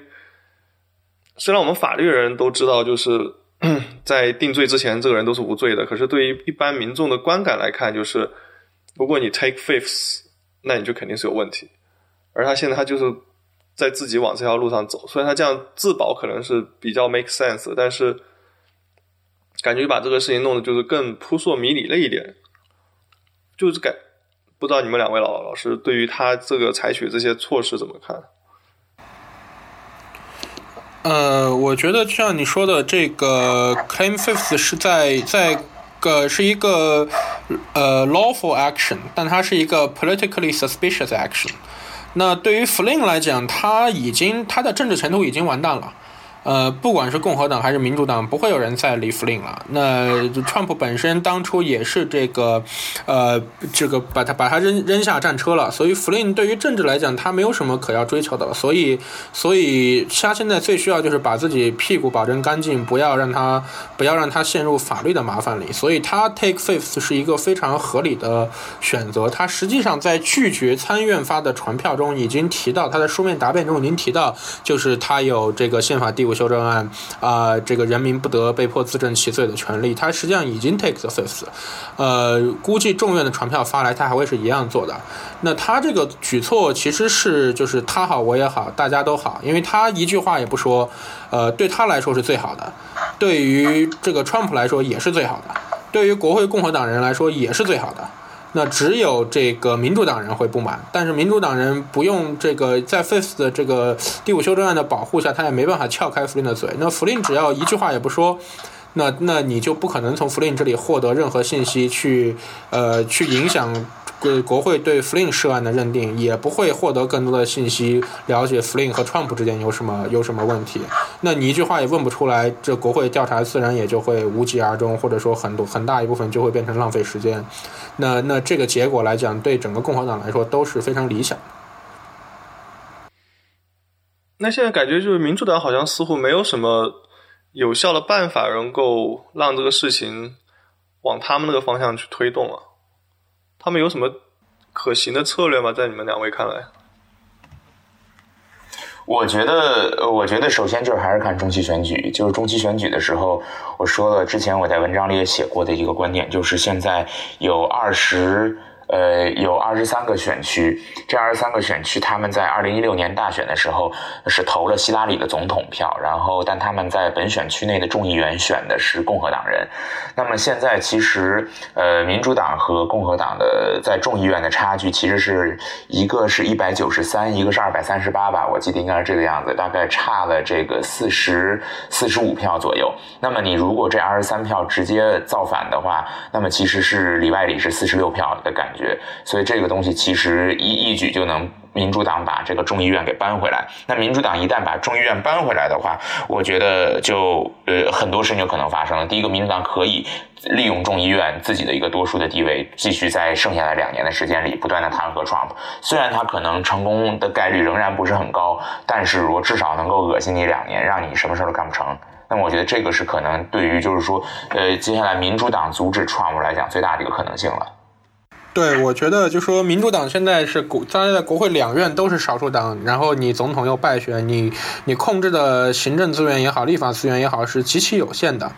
虽然我们法律人都知道，就是。在定罪之前，这个人都是无罪的。可是对于一般民众的观感来看，就是如果你 take fifths，那你就肯定是有问题。而他现在他就是在自己往这条路上走，虽然他这样自保可能是比较 make sense，但是感觉把这个事情弄得就是更扑朔迷离了一点。就是感不知道你们两位老老师对于他这个采取这些措施怎么看？呃，我觉得像你说的，这个 claim fifth 是在在个是一个呃 lawful action，但它是一个 politically suspicious action。那对于 Flynn 来讲，他已经他的政治前途已经完蛋了。呃，不管是共和党还是民主党，不会有人再理弗林了。那川普本身当初也是这个，呃，这个把他把他扔扔下战车了。所以弗林对于政治来讲，他没有什么可要追求的了。所以，所以他现在最需要就是把自己屁股保证干净，不要让他不要让他陷入法律的麻烦里。所以他 take fifth 是一个非常合理的选择。他实际上在拒绝参院发的传票中已经提到，他在书面答辩中已经提到，就是他有这个宪法第修正案啊，这个人民不得被迫自证其罪的权利，他实际上已经 take the fifth，呃，估计众院的传票发来，他还会是一样做的。那他这个举措其实是就是他好我也好，大家都好，因为他一句话也不说，呃，对他来说是最好的，对于这个川普来说也是最好的，对于国会共和党人来说也是最好的。那只有这个民主党人会不满，但是民主党人不用这个在 f i f t 的这个第五修正案的保护下，他也没办法撬开弗林的嘴。那弗林只要一句话也不说，那那你就不可能从弗林这里获得任何信息去呃去影响。对国会对 Flynn 涉案的认定也不会获得更多的信息，了解 Flynn 和 Trump 之间有什么有什么问题。那你一句话也问不出来，这国会调查自然也就会无疾而终，或者说很多很大一部分就会变成浪费时间。那那这个结果来讲，对整个共和党来说都是非常理想。那现在感觉就是民主党好像似乎没有什么有效的办法能够让这个事情往他们那个方向去推动了。他们有什么可行的策略吗？在你们两位看来？我觉得，我觉得首先就是还是看中期选举。就是中期选举的时候，我说了，之前我在文章里也写过的一个观点，就是现在有二十。呃，有二十三个选区，这二十三个选区，他们在二零一六年大选的时候是投了希拉里的总统票，然后但他们在本选区内的众议员选的是共和党人。那么现在其实，呃，民主党和共和党的在众议院的差距其实是一个是一百九十三，一个是二百三十八吧，我记得应该是这个样子，大概差了这个四十四十五票左右。那么你如果这二十三票直接造反的话，那么其实是里外里是四十六票的感觉。所以这个东西其实一一举就能民主党把这个众议院给搬回来。那民主党一旦把众议院搬回来的话，我觉得就呃很多事情就可能发生了。第一个，民主党可以利用众议院自己的一个多数的地位，继续在剩下的两年的时间里不断的弹劾 Trump。虽然他可能成功的概率仍然不是很高，但是我至少能够恶心你两年，让你什么事都干不成，那么我觉得这个是可能对于就是说呃接下来民主党阻止 Trump 来讲最大的一个可能性了。对，我觉得就说民主党现在是国，当然在国会两院都是少数党，然后你总统又败选，你你控制的行政资源也好，立法资源也好，是极其有限的。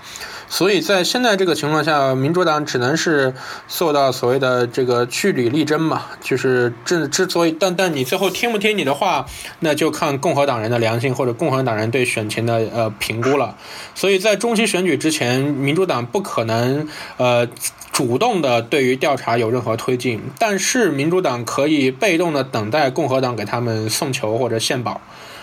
所以在现在这个情况下，民主党只能是做到所谓的这个据理力争嘛，就是这之所以，但但你最后听不听你的话，那就看共和党人的良心或者共和党人对选情的呃评估了。所以在中期选举之前，民主党不可能呃主动的对于调查有任何推进，但是民主党可以被动的等待共和党给他们送球或者献宝。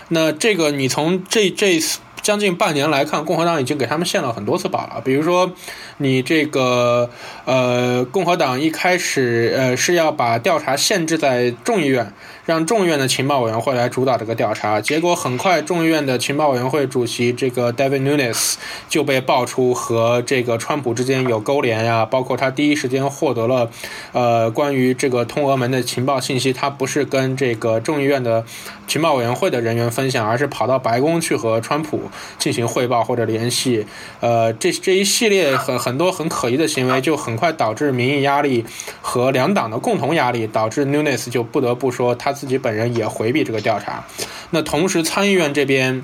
那这个你从这这。将近半年来看，共和党已经给他们献了很多次宝了。比如说，你这个呃，共和党一开始呃是要把调查限制在众议院。让众议院的情报委员会来主导这个调查，结果很快，众议院的情报委员会主席这个 David Nunes 就被爆出和这个川普之间有勾连呀，包括他第一时间获得了，呃，关于这个通俄门的情报信息，他不是跟这个众议院的情报委员会的人员分享，而是跑到白宫去和川普进行汇报或者联系，呃，这这一系列很很多很可疑的行为，就很快导致民意压力和两党的共同压力，导致 Nunes 就不得不说他。自己本人也回避这个调查，那同时参议院这边。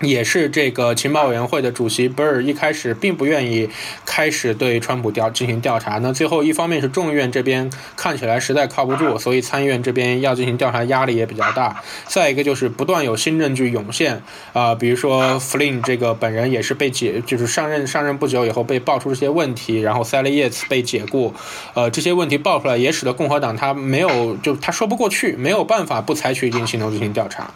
也是这个情报委员会的主席 Burr 一开始并不愿意开始对川普调进行调查。那最后一方面是众议院这边看起来实在靠不住，所以参议院这边要进行调查压力也比较大。再一个就是不断有新证据涌现啊，比如说 Flynn 这个本人也是被解，就是上任上任不久以后被爆出这些问题，然后 Sally Yates 被解雇，呃，这些问题爆出来也使得共和党他没有就他说不过去，没有办法不采取一定行动进行调查。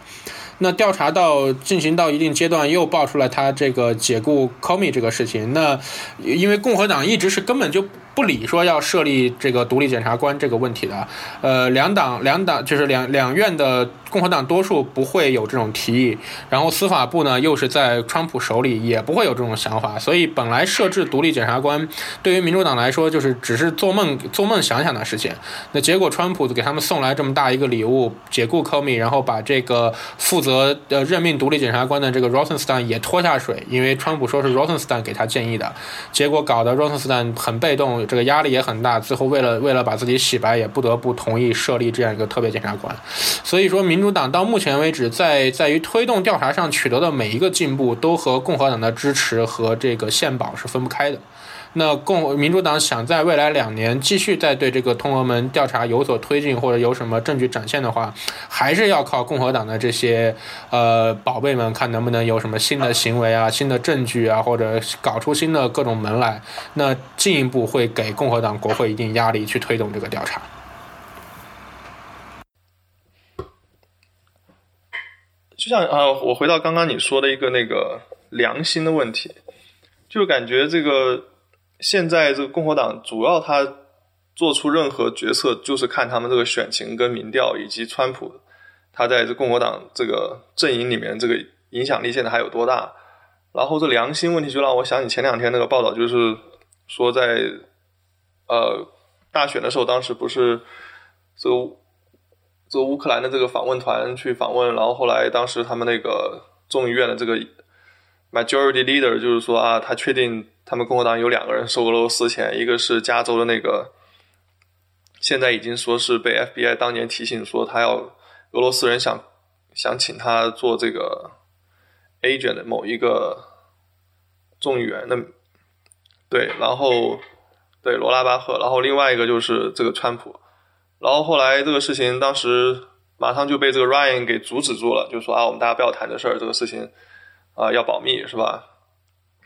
那调查到进行到一定阶段，又爆出来他这个解雇 Comey 这个事情。那因为共和党一直是根本就。不理说要设立这个独立检察官这个问题的，呃，两党两党就是两两院的共和党多数不会有这种提议，然后司法部呢又是在川普手里，也不会有这种想法，所以本来设置独立检察官对于民主党来说就是只是做梦做梦想想的事情。那结果川普给他们送来这么大一个礼物，解雇科米，然后把这个负责呃任命独立检察官的这个 Rosenstein 也拖下水，因为川普说是 Rosenstein 给他建议的，结果搞得 Rosenstein 很被动。这个压力也很大，最后为了为了把自己洗白，也不得不同意设立这样一个特别检察官。所以说，民主党到目前为止在在于推动调查上取得的每一个进步，都和共和党的支持和这个宪保是分不开的。那共民主党想在未来两年继续再对这个通俄门调查有所推进，或者有什么证据展现的话，还是要靠共和党的这些呃宝贝们看能不能有什么新的行为啊、新的证据啊，或者搞出新的各种门来。那进一步会给共和党国会一定压力去推动这个调查。就像啊，我回到刚刚你说的一个那个良心的问题，就感觉这个。现在这个共和党主要他做出任何决策，就是看他们这个选情跟民调，以及川普他在这共和党这个阵营里面这个影响力现在还有多大。然后这良心问题就让我想起前两天那个报道，就是说在呃大选的时候，当时不是这个这乌克兰的这个访问团去访问，然后后来当时他们那个众议院的这个 majority leader 就是说啊，他确定。他们共和党有两个人收俄罗斯钱，一个是加州的那个，现在已经说是被 FBI 当年提醒说他要俄罗斯人想想请他做这个 agent 的某一个众议员的，对，然后对罗拉巴赫，然后另外一个就是这个川普，然后后来这个事情当时马上就被这个 Ryan 给阻止住了，就说啊，我们大家不要谈这事儿，这个事情啊要保密，是吧？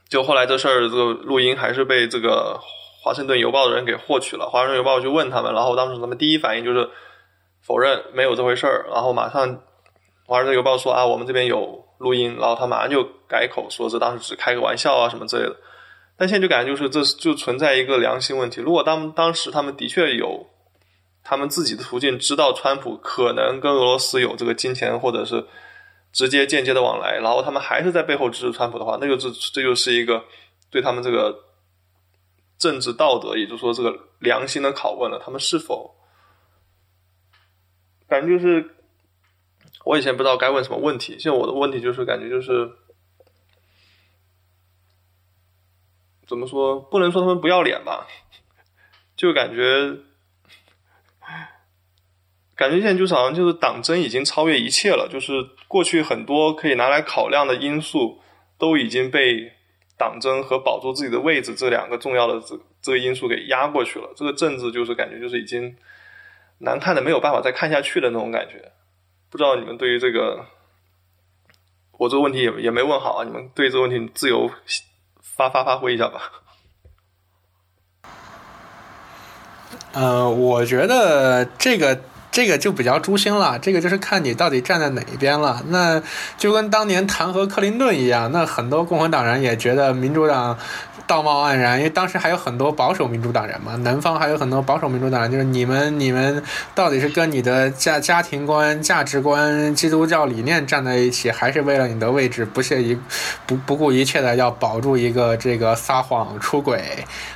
就后来这事儿，这个录音还是被这个华盛顿邮报的人给获取了。华盛顿邮报去问他们，然后当时他们第一反应就是否认没有这回事儿，然后马上华盛顿邮报说啊，我们这边有录音，然后他马上就改口说这当时只开个玩笑啊什么之类的。但现在就感觉就是这就存在一个良心问题。如果当当时他们的确有他们自己的途径知道川普可能跟俄罗斯有这个金钱或者是。直接间接的往来，然后他们还是在背后支持川普的话，那就是这就是一个对他们这个政治道德，也就是说这个良心的拷问了。他们是否感觉就是我以前不知道该问什么问题，现在我的问题就是感觉就是怎么说，不能说他们不要脸吧，就感觉。感觉现在就是好像就是党争已经超越一切了，就是过去很多可以拿来考量的因素都已经被党争和保住自己的位置这两个重要的这这个因素给压过去了。这个政治就是感觉就是已经难看的没有办法再看下去的那种感觉。不知道你们对于这个，我这个问题也也没问好啊，你们对这个问题自由发发发挥一下吧。呃，我觉得这个。这个就比较诛心了，这个就是看你到底站在哪一边了。那就跟当年弹劾克林顿一样，那很多共和党人也觉得民主党。道貌岸然，因为当时还有很多保守民主党人嘛，南方还有很多保守民主党人，就是你们你们到底是跟你的家家庭观、价值观、基督教理念站在一起，还是为了你的位置不屑一不不顾一切的要保住一个这个撒谎出轨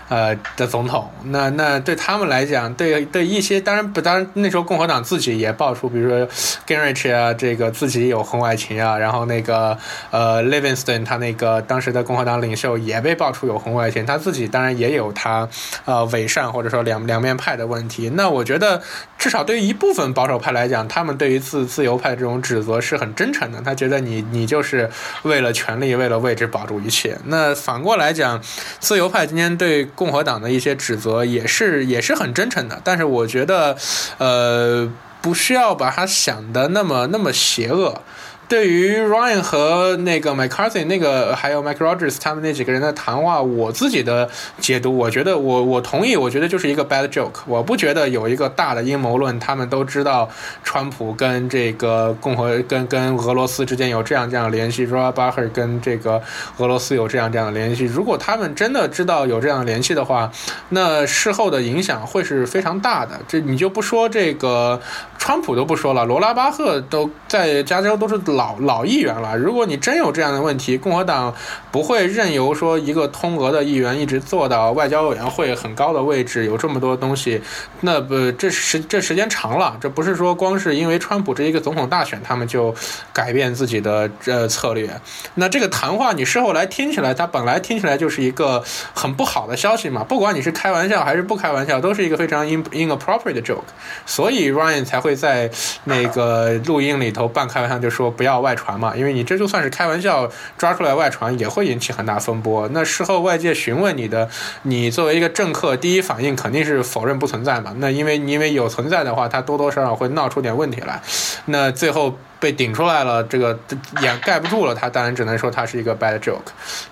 呃的总统？那那对他们来讲，对对一些当然不当然那时候共和党自己也爆出，比如说 g i n r i c h 啊，这个自己有婚外情啊，然后那个呃 Livingston 他那个当时的共和党领袖也被爆出有。红外线，他自己当然也有他，呃，伪善或者说两两面派的问题。那我觉得，至少对于一部分保守派来讲，他们对于自自由派这种指责是很真诚的。他觉得你你就是为了权力，为了位置保住一切。那反过来讲，自由派今天对共和党的一些指责也是也是很真诚的。但是我觉得，呃，不需要把他想的那么那么邪恶。对于 Ryan 和那个 McCarthy 那个还有 Mike Rogers 他们那几个人的谈话，我自己的解读，我觉得我我同意，我觉得就是一个 bad joke。我不觉得有一个大的阴谋论，他们都知道川普跟这个共和跟跟俄罗斯之间有这样这样的联系 r o b a h e r 跟这个俄罗斯有这样这样的联系。如果他们真的知道有这样的联系的话，那事后的影响会是非常大的。这你就不说这个川普都不说了，罗拉巴赫都在加州都是老老议员了。如果你真有这样的问题，共和党不会任由说一个通俄的议员一直做到外交委员会很高的位置，有这么多东西，那不这时这时间长了，这不是说光是因为川普这一个总统大选，他们就改变自己的呃策略。那这个谈话你事后来听起来，它本来听起来就是一个很不好的消息嘛，不管你是开玩笑还是不开玩笑，都是一个非常 in inappropriate joke。所以 Ryan 才会在那个录音里头半开玩笑就说不要要外传嘛，因为你这就算是开玩笑抓出来外传，也会引起很大风波。那事后外界询问你的，你作为一个政客，第一反应肯定是否认不存在嘛。那因为因为有存在的话，他多多少少会闹出点问题来。那最后。被顶出来了，这个掩盖不住了，他当然只能说他是一个 bad joke。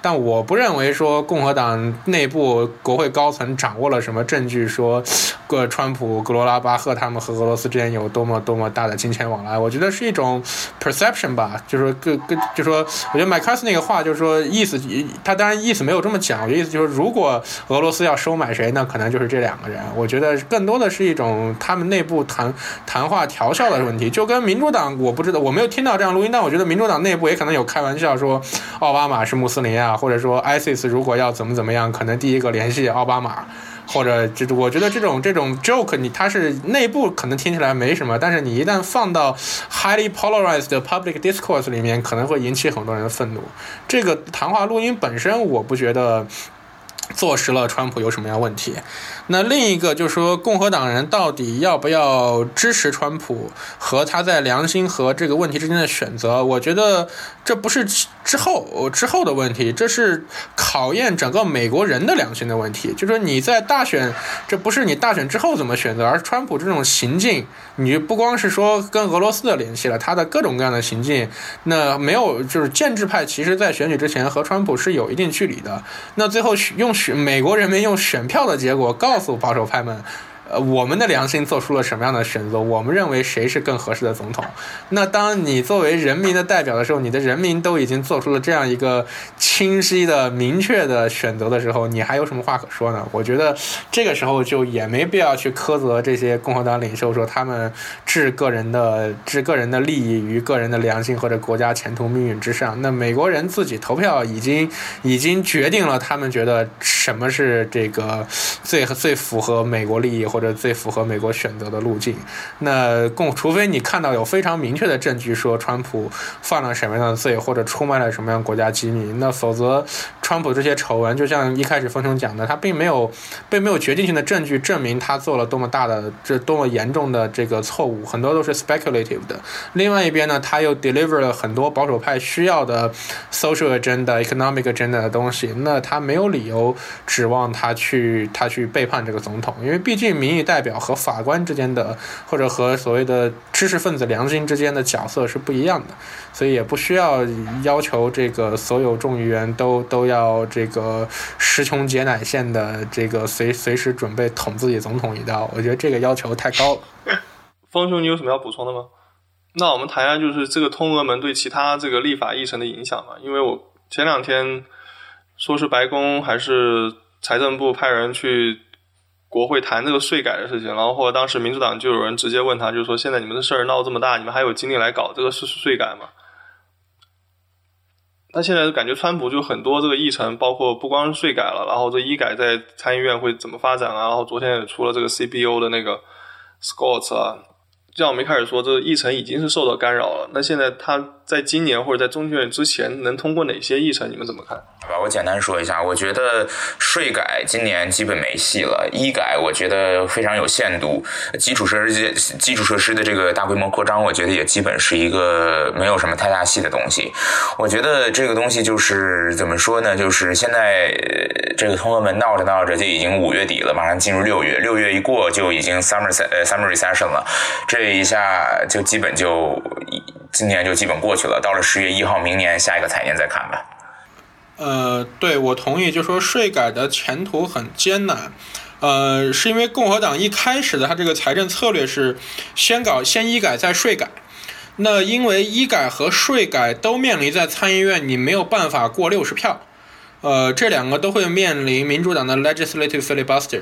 但我不认为说共和党内部国会高层掌握了什么证据，说个川普、格罗拉巴赫他们和俄罗斯之间有多么多么大的金钱往来。我觉得是一种 perception 吧，就是跟跟就说，我觉得麦克斯那个话就是说意思，他当然意思没有这么讲，我的意思就是如果俄罗斯要收买谁，那可能就是这两个人。我觉得更多的是一种他们内部谈谈话调笑的问题，就跟民主党我不知道我没有听到这样录音，但我觉得民主党内部也可能有开玩笑说，奥巴马是穆斯林啊，或者说 ISIS 如果要怎么怎么样，可能第一个联系奥巴马，或者这我觉得这种这种 joke 你它是内部可能听起来没什么，但是你一旦放到 highly polarized public discourse 里面，可能会引起很多人的愤怒。这个谈话录音本身，我不觉得坐实了川普有什么样问题。那另一个就是说，共和党人到底要不要支持川普和他在良心和这个问题之间的选择？我觉得这不是之后之后的问题，这是考验整个美国人的良心的问题。就是说你在大选，这不是你大选之后怎么选择，而川普这种行径，你不光是说跟俄罗斯的联系了，他的各种各样的行径，那没有就是建制派，其实在选举之前和川普是有一定距离的。那最后用选美国人民用选票的结果告。告诉保守派们。呃，我们的良心做出了什么样的选择？我们认为谁是更合适的总统？那当你作为人民的代表的时候，你的人民都已经做出了这样一个清晰的、明确的选择的时候，你还有什么话可说呢？我觉得这个时候就也没必要去苛责这些共和党领袖，说他们置个人的置个人的利益于个人的良心或者国家前途命运之上。那美国人自己投票已经已经决定了，他们觉得什么是这个最最符合美国利益。或者最符合美国选择的路径，那共除非你看到有非常明确的证据说川普犯了什么样的罪，或者出卖了什么样国家机密，那否则川普这些丑闻，就像一开始风声讲的，他并没有并没有决定性的证据证明他做了多么大的这多么严重的这个错误，很多都是 speculative 的。另外一边呢，他又 deliver 了很多保守派需要的 social agenda、economic agenda 的东西，那他没有理由指望他去他去背叛这个总统，因为毕竟。民意代表和法官之间的，或者和所谓的知识分子良心之间的角色是不一样的，所以也不需要要求这个所有众议员都都要这个时穷节乃现的这个随随时准备捅自己总统一刀。我觉得这个要求太高了。方兄，你有什么要补充的吗？那我们谈一下，就是这个通俄门对其他这个立法议程的影响嘛？因为我前两天说是白宫还是财政部派人去。国会谈这个税改的事情，然后或者当时民主党就有人直接问他，就是说现在你们的事儿闹这么大，你们还有精力来搞这个税税改吗？那现在感觉川普就很多这个议程，包括不光是税改了，然后这医改在参议院会怎么发展啊？然后昨天也出了这个 CBO 的那个 Scott 啊，就像我们一开始说，这个议程已经是受到干扰了。那现在他。在今年或者在中选之前能通过哪些议程？你们怎么看？好吧，我简单说一下。我觉得税改今年基本没戏了，医改我觉得非常有限度，基础设施基础设施的这个大规模扩张，我觉得也基本是一个没有什么太大戏的东西。我觉得这个东西就是怎么说呢？就是现在这个通俄门闹着闹着就已经五月底了，马上进入六月，六月一过就已经 summer 呃 summer recession 了，这一下就基本就。今年就基本过去了，到了十月一号，明年下一个财年再看吧。呃，对，我同意，就说税改的前途很艰难。呃，是因为共和党一开始的他这个财政策略是先搞先医改再税改。那因为医改和税改都面临在参议院，你没有办法过六十票。呃，这两个都会面临民主党的 legislative filibuster。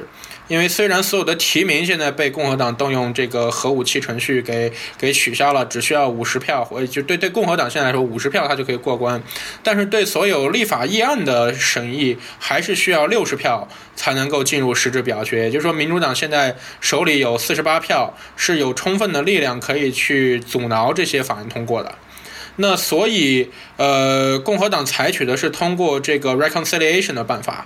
因为虽然所有的提名现在被共和党动用这个核武器程序给给取消了，只需要五十票，或就对对共和党现在来说五十票他就可以过关，但是对所有立法议案的审议还是需要六十票才能够进入实质表决。也就是说，民主党现在手里有四十八票，是有充分的力量可以去阻挠这些法案通过的。那所以，呃，共和党采取的是通过这个 reconciliation 的办法。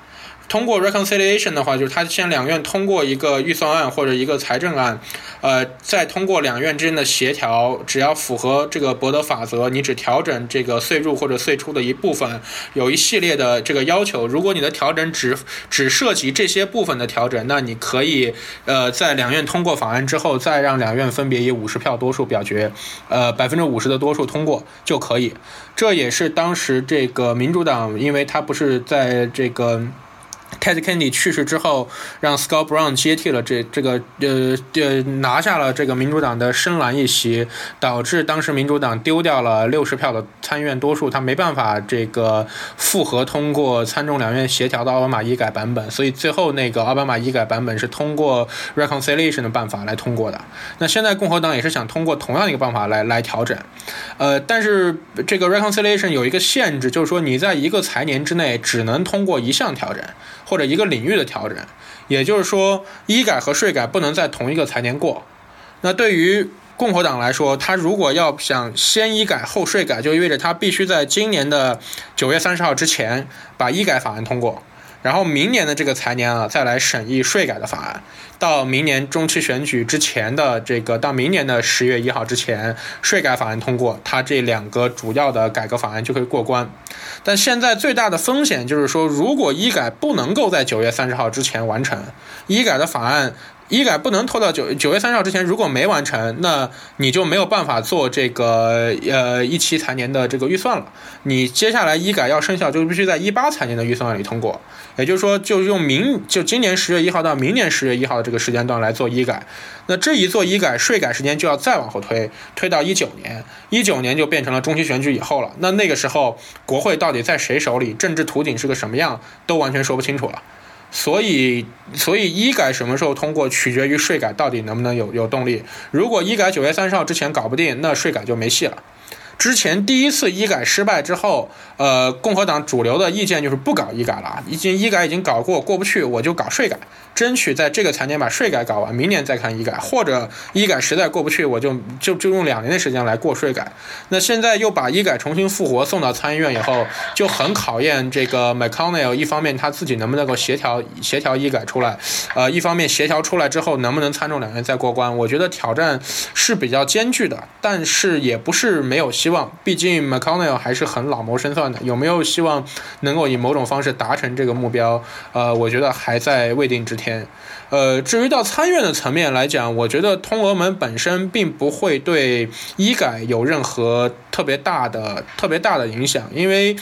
通过 reconciliation 的话，就是他先两院通过一个预算案或者一个财政案，呃，再通过两院之间的协调，只要符合这个伯德法则，你只调整这个税入或者税出的一部分，有一系列的这个要求。如果你的调整只只涉及这些部分的调整，那你可以呃在两院通过法案之后，再让两院分别以五十票多数表决，呃百分之五十的多数通过就可以。这也是当时这个民主党，因为他不是在这个。Ted Kennedy 去世之后，让 Scott Brown 接替了这这个呃呃拿下了这个民主党的深蓝一席，导致当时民主党丢掉了六十票的参议院多数，他没办法这个复合通过参众两院协调的奥巴马医改版本，所以最后那个奥巴马医改版本是通过 reconciliation 的办法来通过的。那现在共和党也是想通过同样的一个办法来来调整，呃，但是这个 reconciliation 有一个限制，就是说你在一个财年之内只能通过一项调整。或者一个领域的调整，也就是说，医改和税改不能在同一个财年过。那对于共和党来说，他如果要想先医改后税改，就意味着他必须在今年的九月三十号之前把医改法案通过。然后明年的这个财年啊，再来审议税改的法案。到明年中期选举之前的这个，到明年的十月一号之前，税改法案通过，它这两个主要的改革法案就会过关。但现在最大的风险就是说，如果医改不能够在九月三十号之前完成，医改的法案。医改不能拖到九九月三十号之前，如果没完成，那你就没有办法做这个呃一期财年的这个预算了。你接下来医改要生效，就必须在一八财年的预算里通过。也就是说，就用明就今年十月一号到明年十月一号的这个时间段来做医改。那这一做医改，税改时间就要再往后推，推到一九年，一九年就变成了中期选举以后了。那那个时候，国会到底在谁手里，政治图景是个什么样，都完全说不清楚了。所以，所以医改什么时候通过，取决于税改到底能不能有有动力。如果医改九月三十号之前搞不定，那税改就没戏了。之前第一次医改失败之后，呃，共和党主流的意见就是不搞医改了，已经医改已经搞过过不去，我就搞税改。争取在这个财年把税改搞完，明年再看医改，或者医改实在过不去，我就就就用两年的时间来过税改。那现在又把医改重新复活送到参议院以后，就很考验这个 McConnell。一方面他自己能不能够协调协调医改出来，呃，一方面协调出来之后能不能参众两院再过关？我觉得挑战是比较艰巨的，但是也不是没有希望。毕竟 McConnell 还是很老谋深算的，有没有希望能够以某种方式达成这个目标？呃，我觉得还在未定之天。呃，至于到参院的层面来讲，我觉得通俄门本身并不会对医改有任何特别大的、特别大的影响，因为。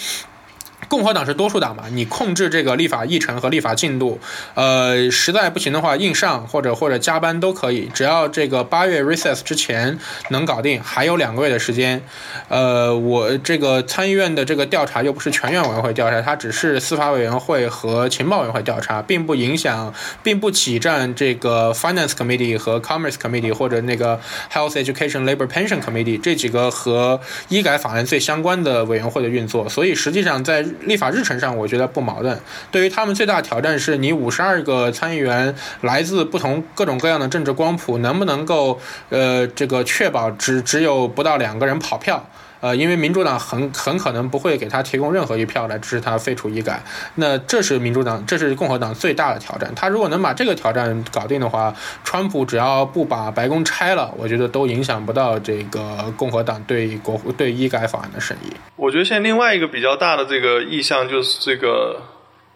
共和党是多数党嘛？你控制这个立法议程和立法进度，呃，实在不行的话，硬上或者或者加班都可以，只要这个八月 recess 之前能搞定，还有两个月的时间。呃，我这个参议院的这个调查又不是全院委员会调查，它只是司法委员会和情报委员会调查，并不影响，并不挤占这个 finance committee 和 commerce committee 或者那个 health education labor pension committee 这几个和医改法案最相关的委员会的运作。所以实际上在立法日程上，我觉得不矛盾。对于他们最大挑战是，你五十二个参议员来自不同各种各样的政治光谱，能不能够呃这个确保只只有不到两个人跑票？呃，因为民主党很很可能不会给他提供任何一票来支持他废除医改，那这是民主党，这是共和党最大的挑战。他如果能把这个挑战搞定的话，川普只要不把白宫拆了，我觉得都影响不到这个共和党对国对医改法案的审议。我觉得现在另外一个比较大的这个意向就是这个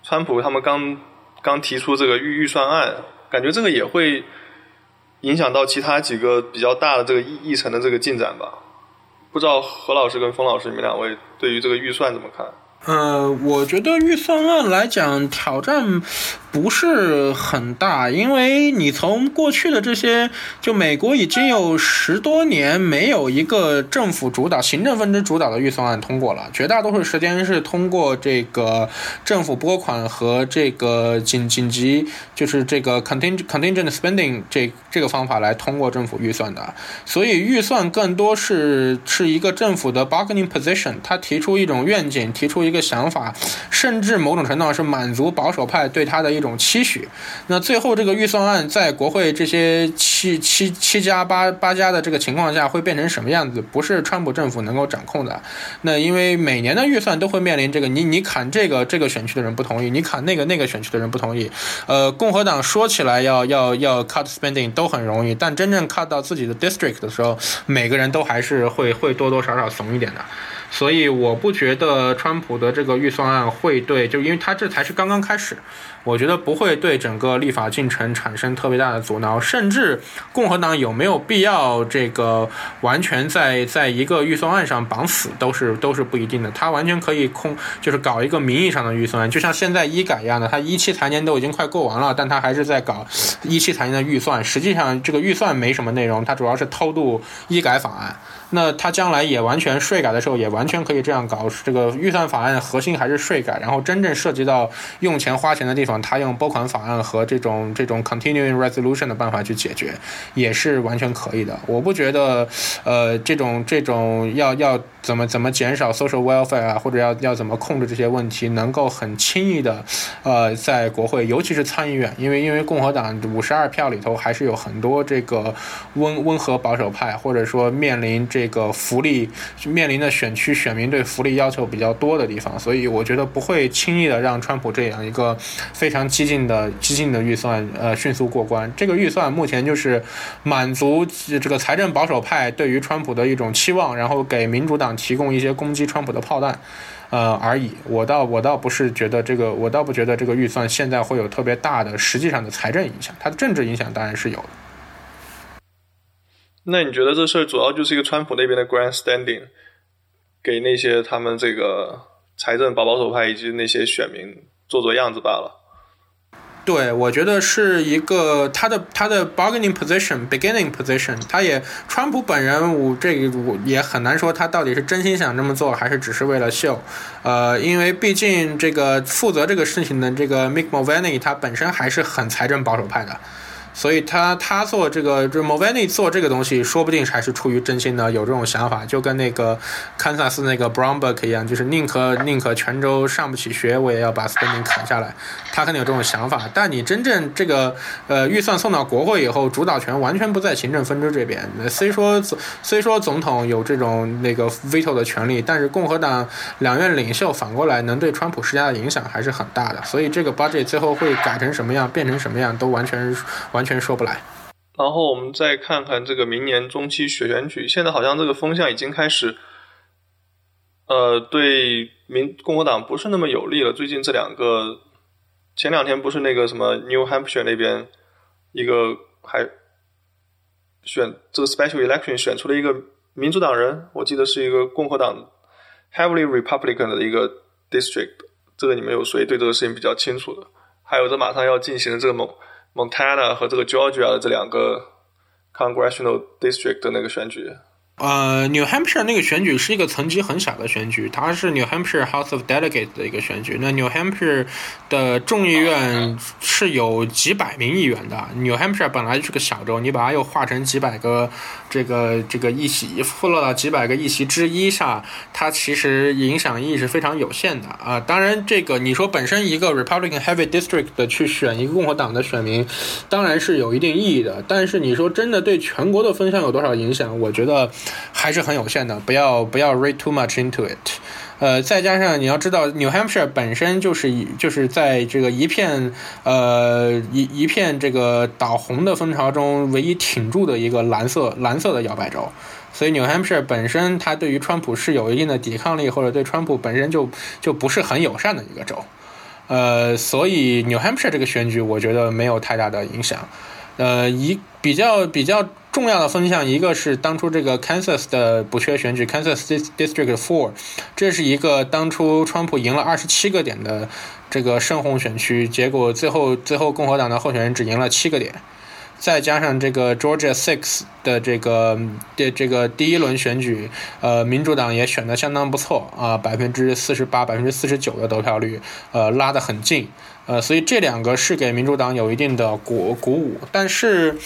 川普他们刚刚提出这个预预算案，感觉这个也会影响到其他几个比较大的这个议议程的这个进展吧。不知道何老师跟冯老师，你们两位对于这个预算怎么看？呃，我觉得预算案来讲挑战不是很大，因为你从过去的这些，就美国已经有十多年没有一个政府主导、行政分支主导的预算案通过了，绝大多数时间是通过这个政府拨款和这个紧紧急，就是这个 contingent contingent spending 这这个方法来通过政府预算的，所以预算更多是是一个政府的 bargaining position，他提出一种愿景，提出一个想法，甚至某种程度上是满足保守派对他的一种期许。那最后这个预算案在国会这些七七七加八八加的这个情况下会变成什么样子，不是川普政府能够掌控的。那因为每年的预算都会面临这个，你你砍这个这个选区的人不同意，你砍那个那个选区的人不同意。呃，共和党说起来要要要 cut spending 都很容易，但真正 cut 到自己的 district 的时候，每个人都还是会会多多少少怂一点的。所以我不觉得川普的这个预算案会对，就因为他这才是刚刚开始，我觉得不会对整个立法进程产生特别大的阻挠。甚至共和党有没有必要这个完全在在一个预算案上绑死，都是 都是不一定的。他完全可以空，就是搞一个名义上的预算，就像现在医改一样的，他一期财年都已经快过完了，但他还是在搞一期财年的预算。实际上这个预算没什么内容，他主要是偷渡医改法案。那他将来也完全税改的时候，也完全可以这样搞。这个预算法案核心还是税改，然后真正涉及到用钱花钱的地方，他用拨款法案和这种 这种 continuing resolution 的办法去解决，也是完全可以的。我不觉得，呃，这种这种要要怎么怎么减少 social welfare 啊，或者要要怎么控制这些问题，能够很轻易的，呃，在国会，尤其是参议院，因为因为共和党五十二票里头还是有很多这个温温和保守派，或者说面临这。这个福利面临的选区选民对福利要求比较多的地方，所以我觉得不会轻易的让川普这样一个非常激进的激进的预算呃迅速过关。这个预算目前就是满足这个财政保守派对于川普的一种期望，然后给民主党提供一些攻击川普的炮弹，呃而已。我倒我倒不是觉得这个，我倒不觉得这个预算现在会有特别大的实际上的财政影响，它的政治影响当然是有的。那你觉得这事儿主要就是一个川普那边的 grandstanding，给那些他们这个财政保保守派以及那些选民做做样子罢了？对，我觉得是一个他的他的 bargaining position beginning position，他也川普本人我这个我也很难说他到底是真心想这么做，还是只是为了秀。呃，因为毕竟这个负责这个事情的这个 Mick Mulvaney，他本身还是很财政保守派的。所以他他做这个，就 Movani 做这个东西，说不定还是出于真心的，有这种想法，就跟那个堪萨斯那个 Brownback 一样，就是宁可宁可全州上不起学，我也要把 STEM 砍下来。他肯定有这种想法。但你真正这个呃预算送到国会以后，主导权完全不在行政分支这边。虽说虽说总统有这种那个 veto 的权利，但是共和党两院领袖反过来能对川普施加的影响还是很大的。所以这个 budget 最后会改成什么样，变成什么样，都完全完全。全说不来。然后我们再看看这个明年中期选举，现在好像这个风向已经开始，呃，对民共和党不是那么有利了。最近这两个，前两天不是那个什么 New Hampshire 那边一个还选这个 special election 选出了一个民主党人，我记得是一个共和党 heavily Republican 的一个 district，这个你们有谁对这个事情比较清楚的？还有这马上要进行的这个某。Montana 和这个 Georgia 的这两个 Congressional District 的那个选举。呃，New Hampshire 那个选举是一个层级很小的选举，它是 New Hampshire House of Delegate 的一个选举。那 New Hampshire 的众议院是有几百名议员的。New Hampshire 本来就是个小州，你把它又划成几百个这个这个议席，附落到几百个议席之一上，它其实影响意义是非常有限的啊。当然，这个你说本身一个 Republican Heavy District 的去选一个共和党的选民，当然是有一定意义的。但是你说真的对全国的分享有多少影响？我觉得。还是很有限的，不要不要 read too much into it，呃，再加上你要知道，New Hampshire 本身就是以就是在这个一片呃一一片这个倒红的风潮中唯一挺住的一个蓝色蓝色的摇摆州，所以 New Hampshire 本身它对于川普是有一定的抵抗力，或者对川普本身就就不是很友善的一个州，呃，所以 New Hampshire 这个选举我觉得没有太大的影响，呃，一比较比较。重要的分项，一个是当初这个 Kansas 的补缺选举，Kansas District Four，这是一个当初川普赢了二十七个点的这个深红选区，结果最后最后共和党的候选人只赢了七个点。再加上这个 Georgia Six 的这个的这个第一轮选举，呃，民主党也选的相当不错啊，百分之四十八、百分之四十九的得票率，呃，拉得很近，呃，所以这两个是给民主党有一定的鼓鼓舞。但是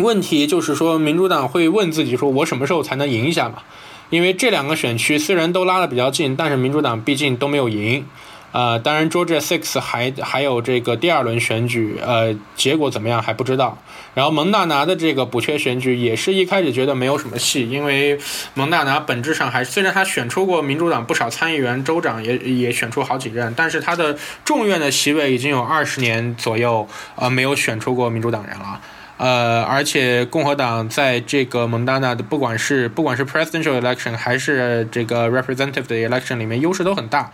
问题就是说，民主党会问自己说，我什么时候才能赢一下嘛？因为这两个选区虽然都拉得比较近，但是民主党毕竟都没有赢。呃，当然，Georgia Six 还还有这个第二轮选举，呃，结果怎么样还不知道。然后蒙大拿的这个补缺选举也是一开始觉得没有什么戏，因为蒙大拿本质上还虽然他选出过民主党不少参议员、州长，也也选出好几任，但是他的众院的席位已经有二十年左右，呃，没有选出过民主党人了。呃，而且共和党在这个蒙大拿的，不管是不管是 presidential election 还是这个 representative 的 election 里面，优势都很大。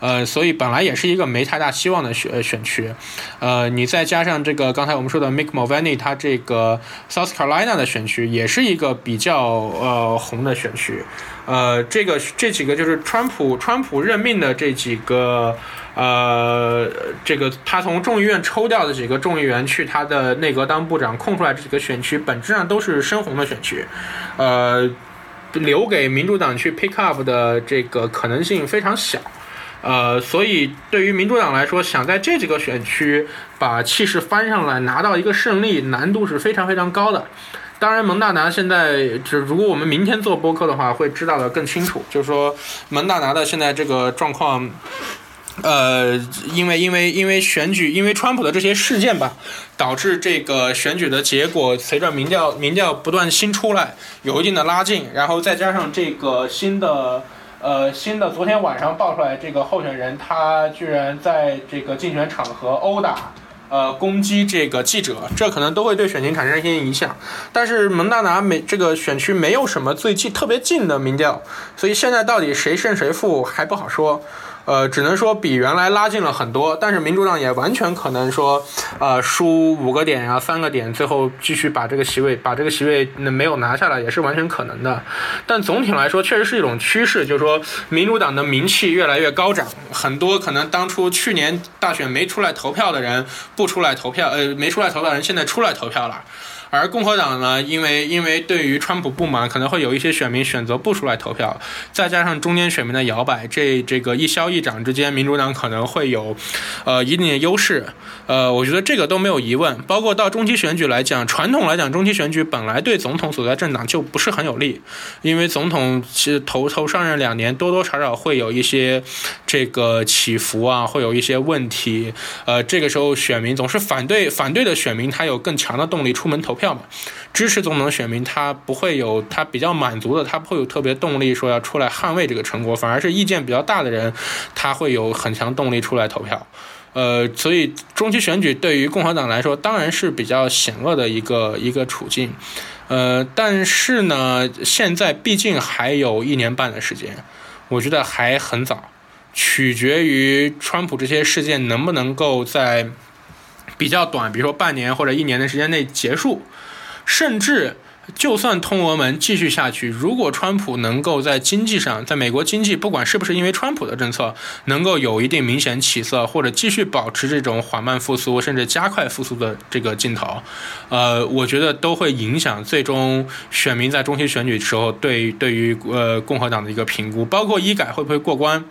呃，所以本来也是一个没太大希望的选选区。呃，你再加上这个刚才我们说的 Mick Mulvaney，他这个 South Carolina 的选区也是一个比较呃红的选区。呃，这个这几个就是川普川普任命的这几个。呃，这个他从众议院抽调的几个众议员去他的内阁当部长，空出来这几个选区本质上都是深红的选区，呃，留给民主党去 pick up 的这个可能性非常小，呃，所以对于民主党来说，想在这几个选区把气势翻上来，拿到一个胜利，难度是非常非常高的。当然，蒙大拿现在，就如果我们明天做播客的话，会知道的更清楚，就是说蒙大拿的现在这个状况。呃，因为因为因为选举，因为川普的这些事件吧，导致这个选举的结果随着民调民调不断新出来，有一定的拉近，然后再加上这个新的呃新的昨天晚上爆出来，这个候选人他居然在这个竞选场合殴打呃攻击这个记者，这可能都会对选情产生一些影响。但是蒙大拿没这个选区没有什么最近特别近的民调，所以现在到底谁胜谁负还不好说。呃，只能说比原来拉近了很多，但是民主党也完全可能说，呃，输五个点呀，三个点，最后继续把这个席位把这个席位没有拿下来，也是完全可能的。但总体来说，确实是一种趋势，就是说民主党的名气越来越高涨，很多可能当初去年大选没出来投票的人不出来投票，呃，没出来投票的人现在出来投票了。而共和党呢，因为因为对于川普不满，可能会有一些选民选择不出来投票，再加上中间选民的摇摆，这这个一消一长之间，民主党可能会有，呃一定的优势。呃，我觉得这个都没有疑问。包括到中期选举来讲，传统来讲，中期选举本来对总统所在政党就不是很有利，因为总统其实头头上任两年，多多少少会有一些这个起伏啊，会有一些问题。呃，这个时候选民总是反对反对的选民，他有更强的动力出门投。票票嘛，支持总统的选民他不会有他比较满足的，他不会有特别动力说要出来捍卫这个成果，反而是意见比较大的人，他会有很强动力出来投票。呃，所以中期选举对于共和党来说当然是比较险恶的一个一个处境。呃，但是呢，现在毕竟还有一年半的时间，我觉得还很早，取决于川普这些事件能不能够在。比较短，比如说半年或者一年的时间内结束，甚至就算通俄门继续下去，如果川普能够在经济上，在美国经济不管是不是因为川普的政策能够有一定明显起色，或者继续保持这种缓慢复苏甚至加快复苏的这个劲头，呃，我觉得都会影响最终选民在中期选举时候对对于呃共和党的一个评估，包括医改会不会过关。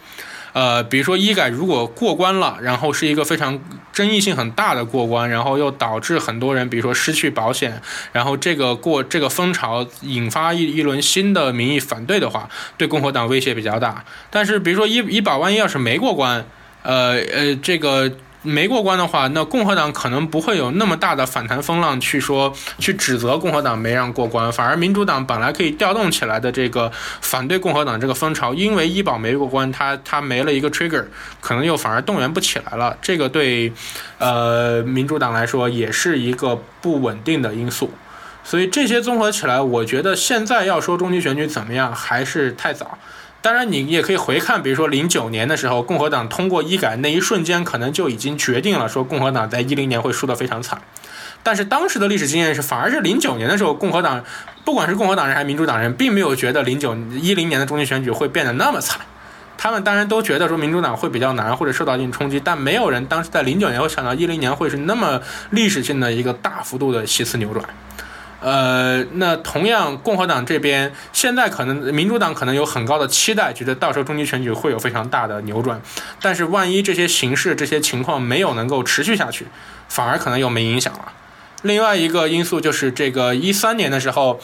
呃，比如说医改如果过关了，然后是一个非常争议性很大的过关，然后又导致很多人，比如说失去保险，然后这个过这个风潮引发一一轮新的民意反对的话，对共和党威胁比较大。但是比如说医医保万一要是没过关，呃呃，这个。没过关的话，那共和党可能不会有那么大的反弹风浪，去说去指责共和党没让过关，反而民主党本来可以调动起来的这个反对共和党这个风潮，因为医保没过关，他他没了一个 trigger，可能又反而动员不起来了。这个对，呃，民主党来说也是一个不稳定的因素。所以这些综合起来，我觉得现在要说中期选举怎么样，还是太早。当然，你也可以回看，比如说零九年的时候，共和党通过医改那一瞬间，可能就已经决定了说共和党在一零年会输得非常惨。但是当时的历史经验是，反而是零九年的时候，共和党，不管是共和党人还是民主党人，并没有觉得零九一零年的中期选举会变得那么惨。他们当然都觉得说民主党会比较难或者受到一定冲击，但没有人当时在零九年会想到一零年会是那么历史性的一个大幅度的席次扭转。呃，那同样共和党这边现在可能民主党可能有很高的期待，觉得到时候中期选举会有非常大的扭转，但是万一这些形势这些情况没有能够持续下去，反而可能又没影响了。另外一个因素就是这个一三年的时候，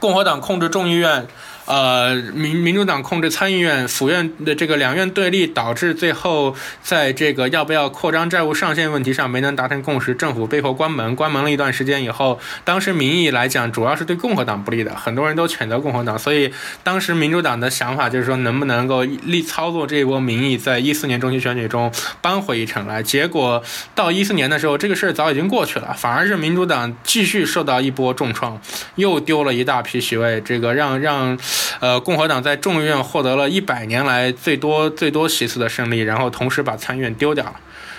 共和党控制众议院。呃，民民主党控制参议院、府院的这个两院对立，导致最后在这个要不要扩张债务上限问题上没能达成共识，政府被迫关门。关门了一段时间以后，当时民意来讲，主要是对共和党不利的，很多人都谴责共和党。所以当时民主党的想法就是说，能不能够力操作这一波民意，在一四年中期选举中扳回一城来。结果到一四年的时候，这个事儿早已经过去了，反而是民主党继续受到一波重创，又丢了一大批席位，这个让让。呃，共和党在众议院获得了一百年来最多最多席次的胜利，然后同时把参议院丢掉了，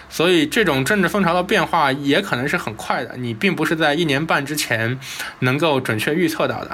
所以这种政治风潮的变化也可能是很快的，你并不是在一年半之前能够准确预测到的。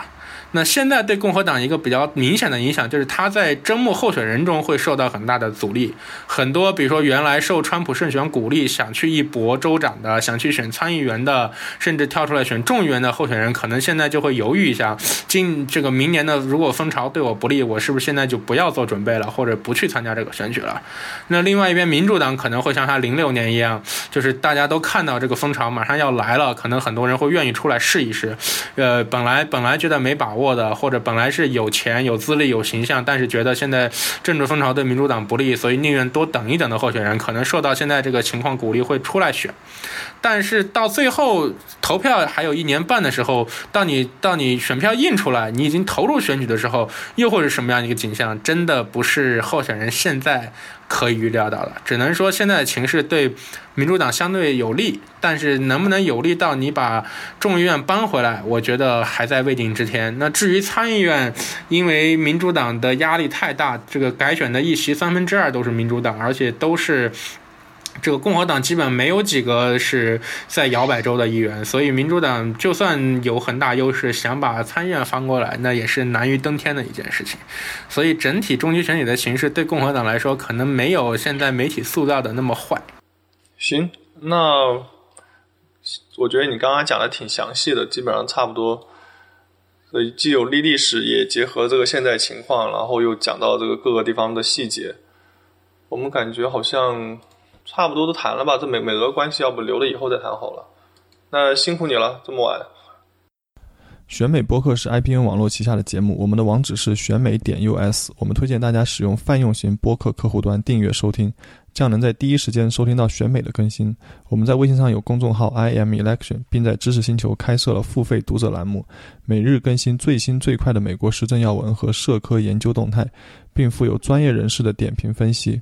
那现在对共和党一个比较明显的影响，就是他在征募候选人中会受到很大的阻力。很多，比如说原来受川普胜选鼓励想去一搏州长的，想去选参议员的，甚至跳出来选众议员的候选人，可能现在就会犹豫一下，今这个明年的如果风潮对我不利，我是不是现在就不要做准备了，或者不去参加这个选举了？那另外一边，民主党可能会像他零六年一样，就是大家都看到这个风潮马上要来了，可能很多人会愿意出来试一试。呃，本来本来觉得没把握。握的或者本来是有钱有资历有形象，但是觉得现在政治风潮对民主党不利，所以宁愿多等一等的候选人，可能受到现在这个情况鼓励会出来选。但是到最后投票还有一年半的时候，到你到你选票印出来，你已经投入选举的时候，又会是什么样一个景象？真的不是候选人现在。可以预料到了，只能说现在的情势对民主党相对有利，但是能不能有利到你把众议院搬回来，我觉得还在未定之天。那至于参议院，因为民主党的压力太大，这个改选的一席三分之二都是民主党，而且都是。这个共和党基本没有几个是在摇摆州的议员，所以民主党就算有很大优势，想把参议院翻过来，那也是难于登天的一件事情。所以整体中期选举的形势对共和党来说，可能没有现在媒体塑造的那么坏。行，那我觉得你刚刚讲的挺详细的，基本上差不多。所以既有历历史，也结合这个现在情况，然后又讲到这个各个地方的细节，我们感觉好像。差不多都谈了吧，这美美俄关系要不留了以后再谈好了。那辛苦你了，这么晚。选美播客是 IPN 网络旗下的节目，我们的网址是选美点 US。我们推荐大家使用泛用型播客客户端订阅收听，这样能在第一时间收听到选美的更新。我们在微信上有公众号 IM Election，并在知识星球开设了付费读者栏目，每日更新最新最快的美国时政要闻和社科研究动态，并附有专业人士的点评分析。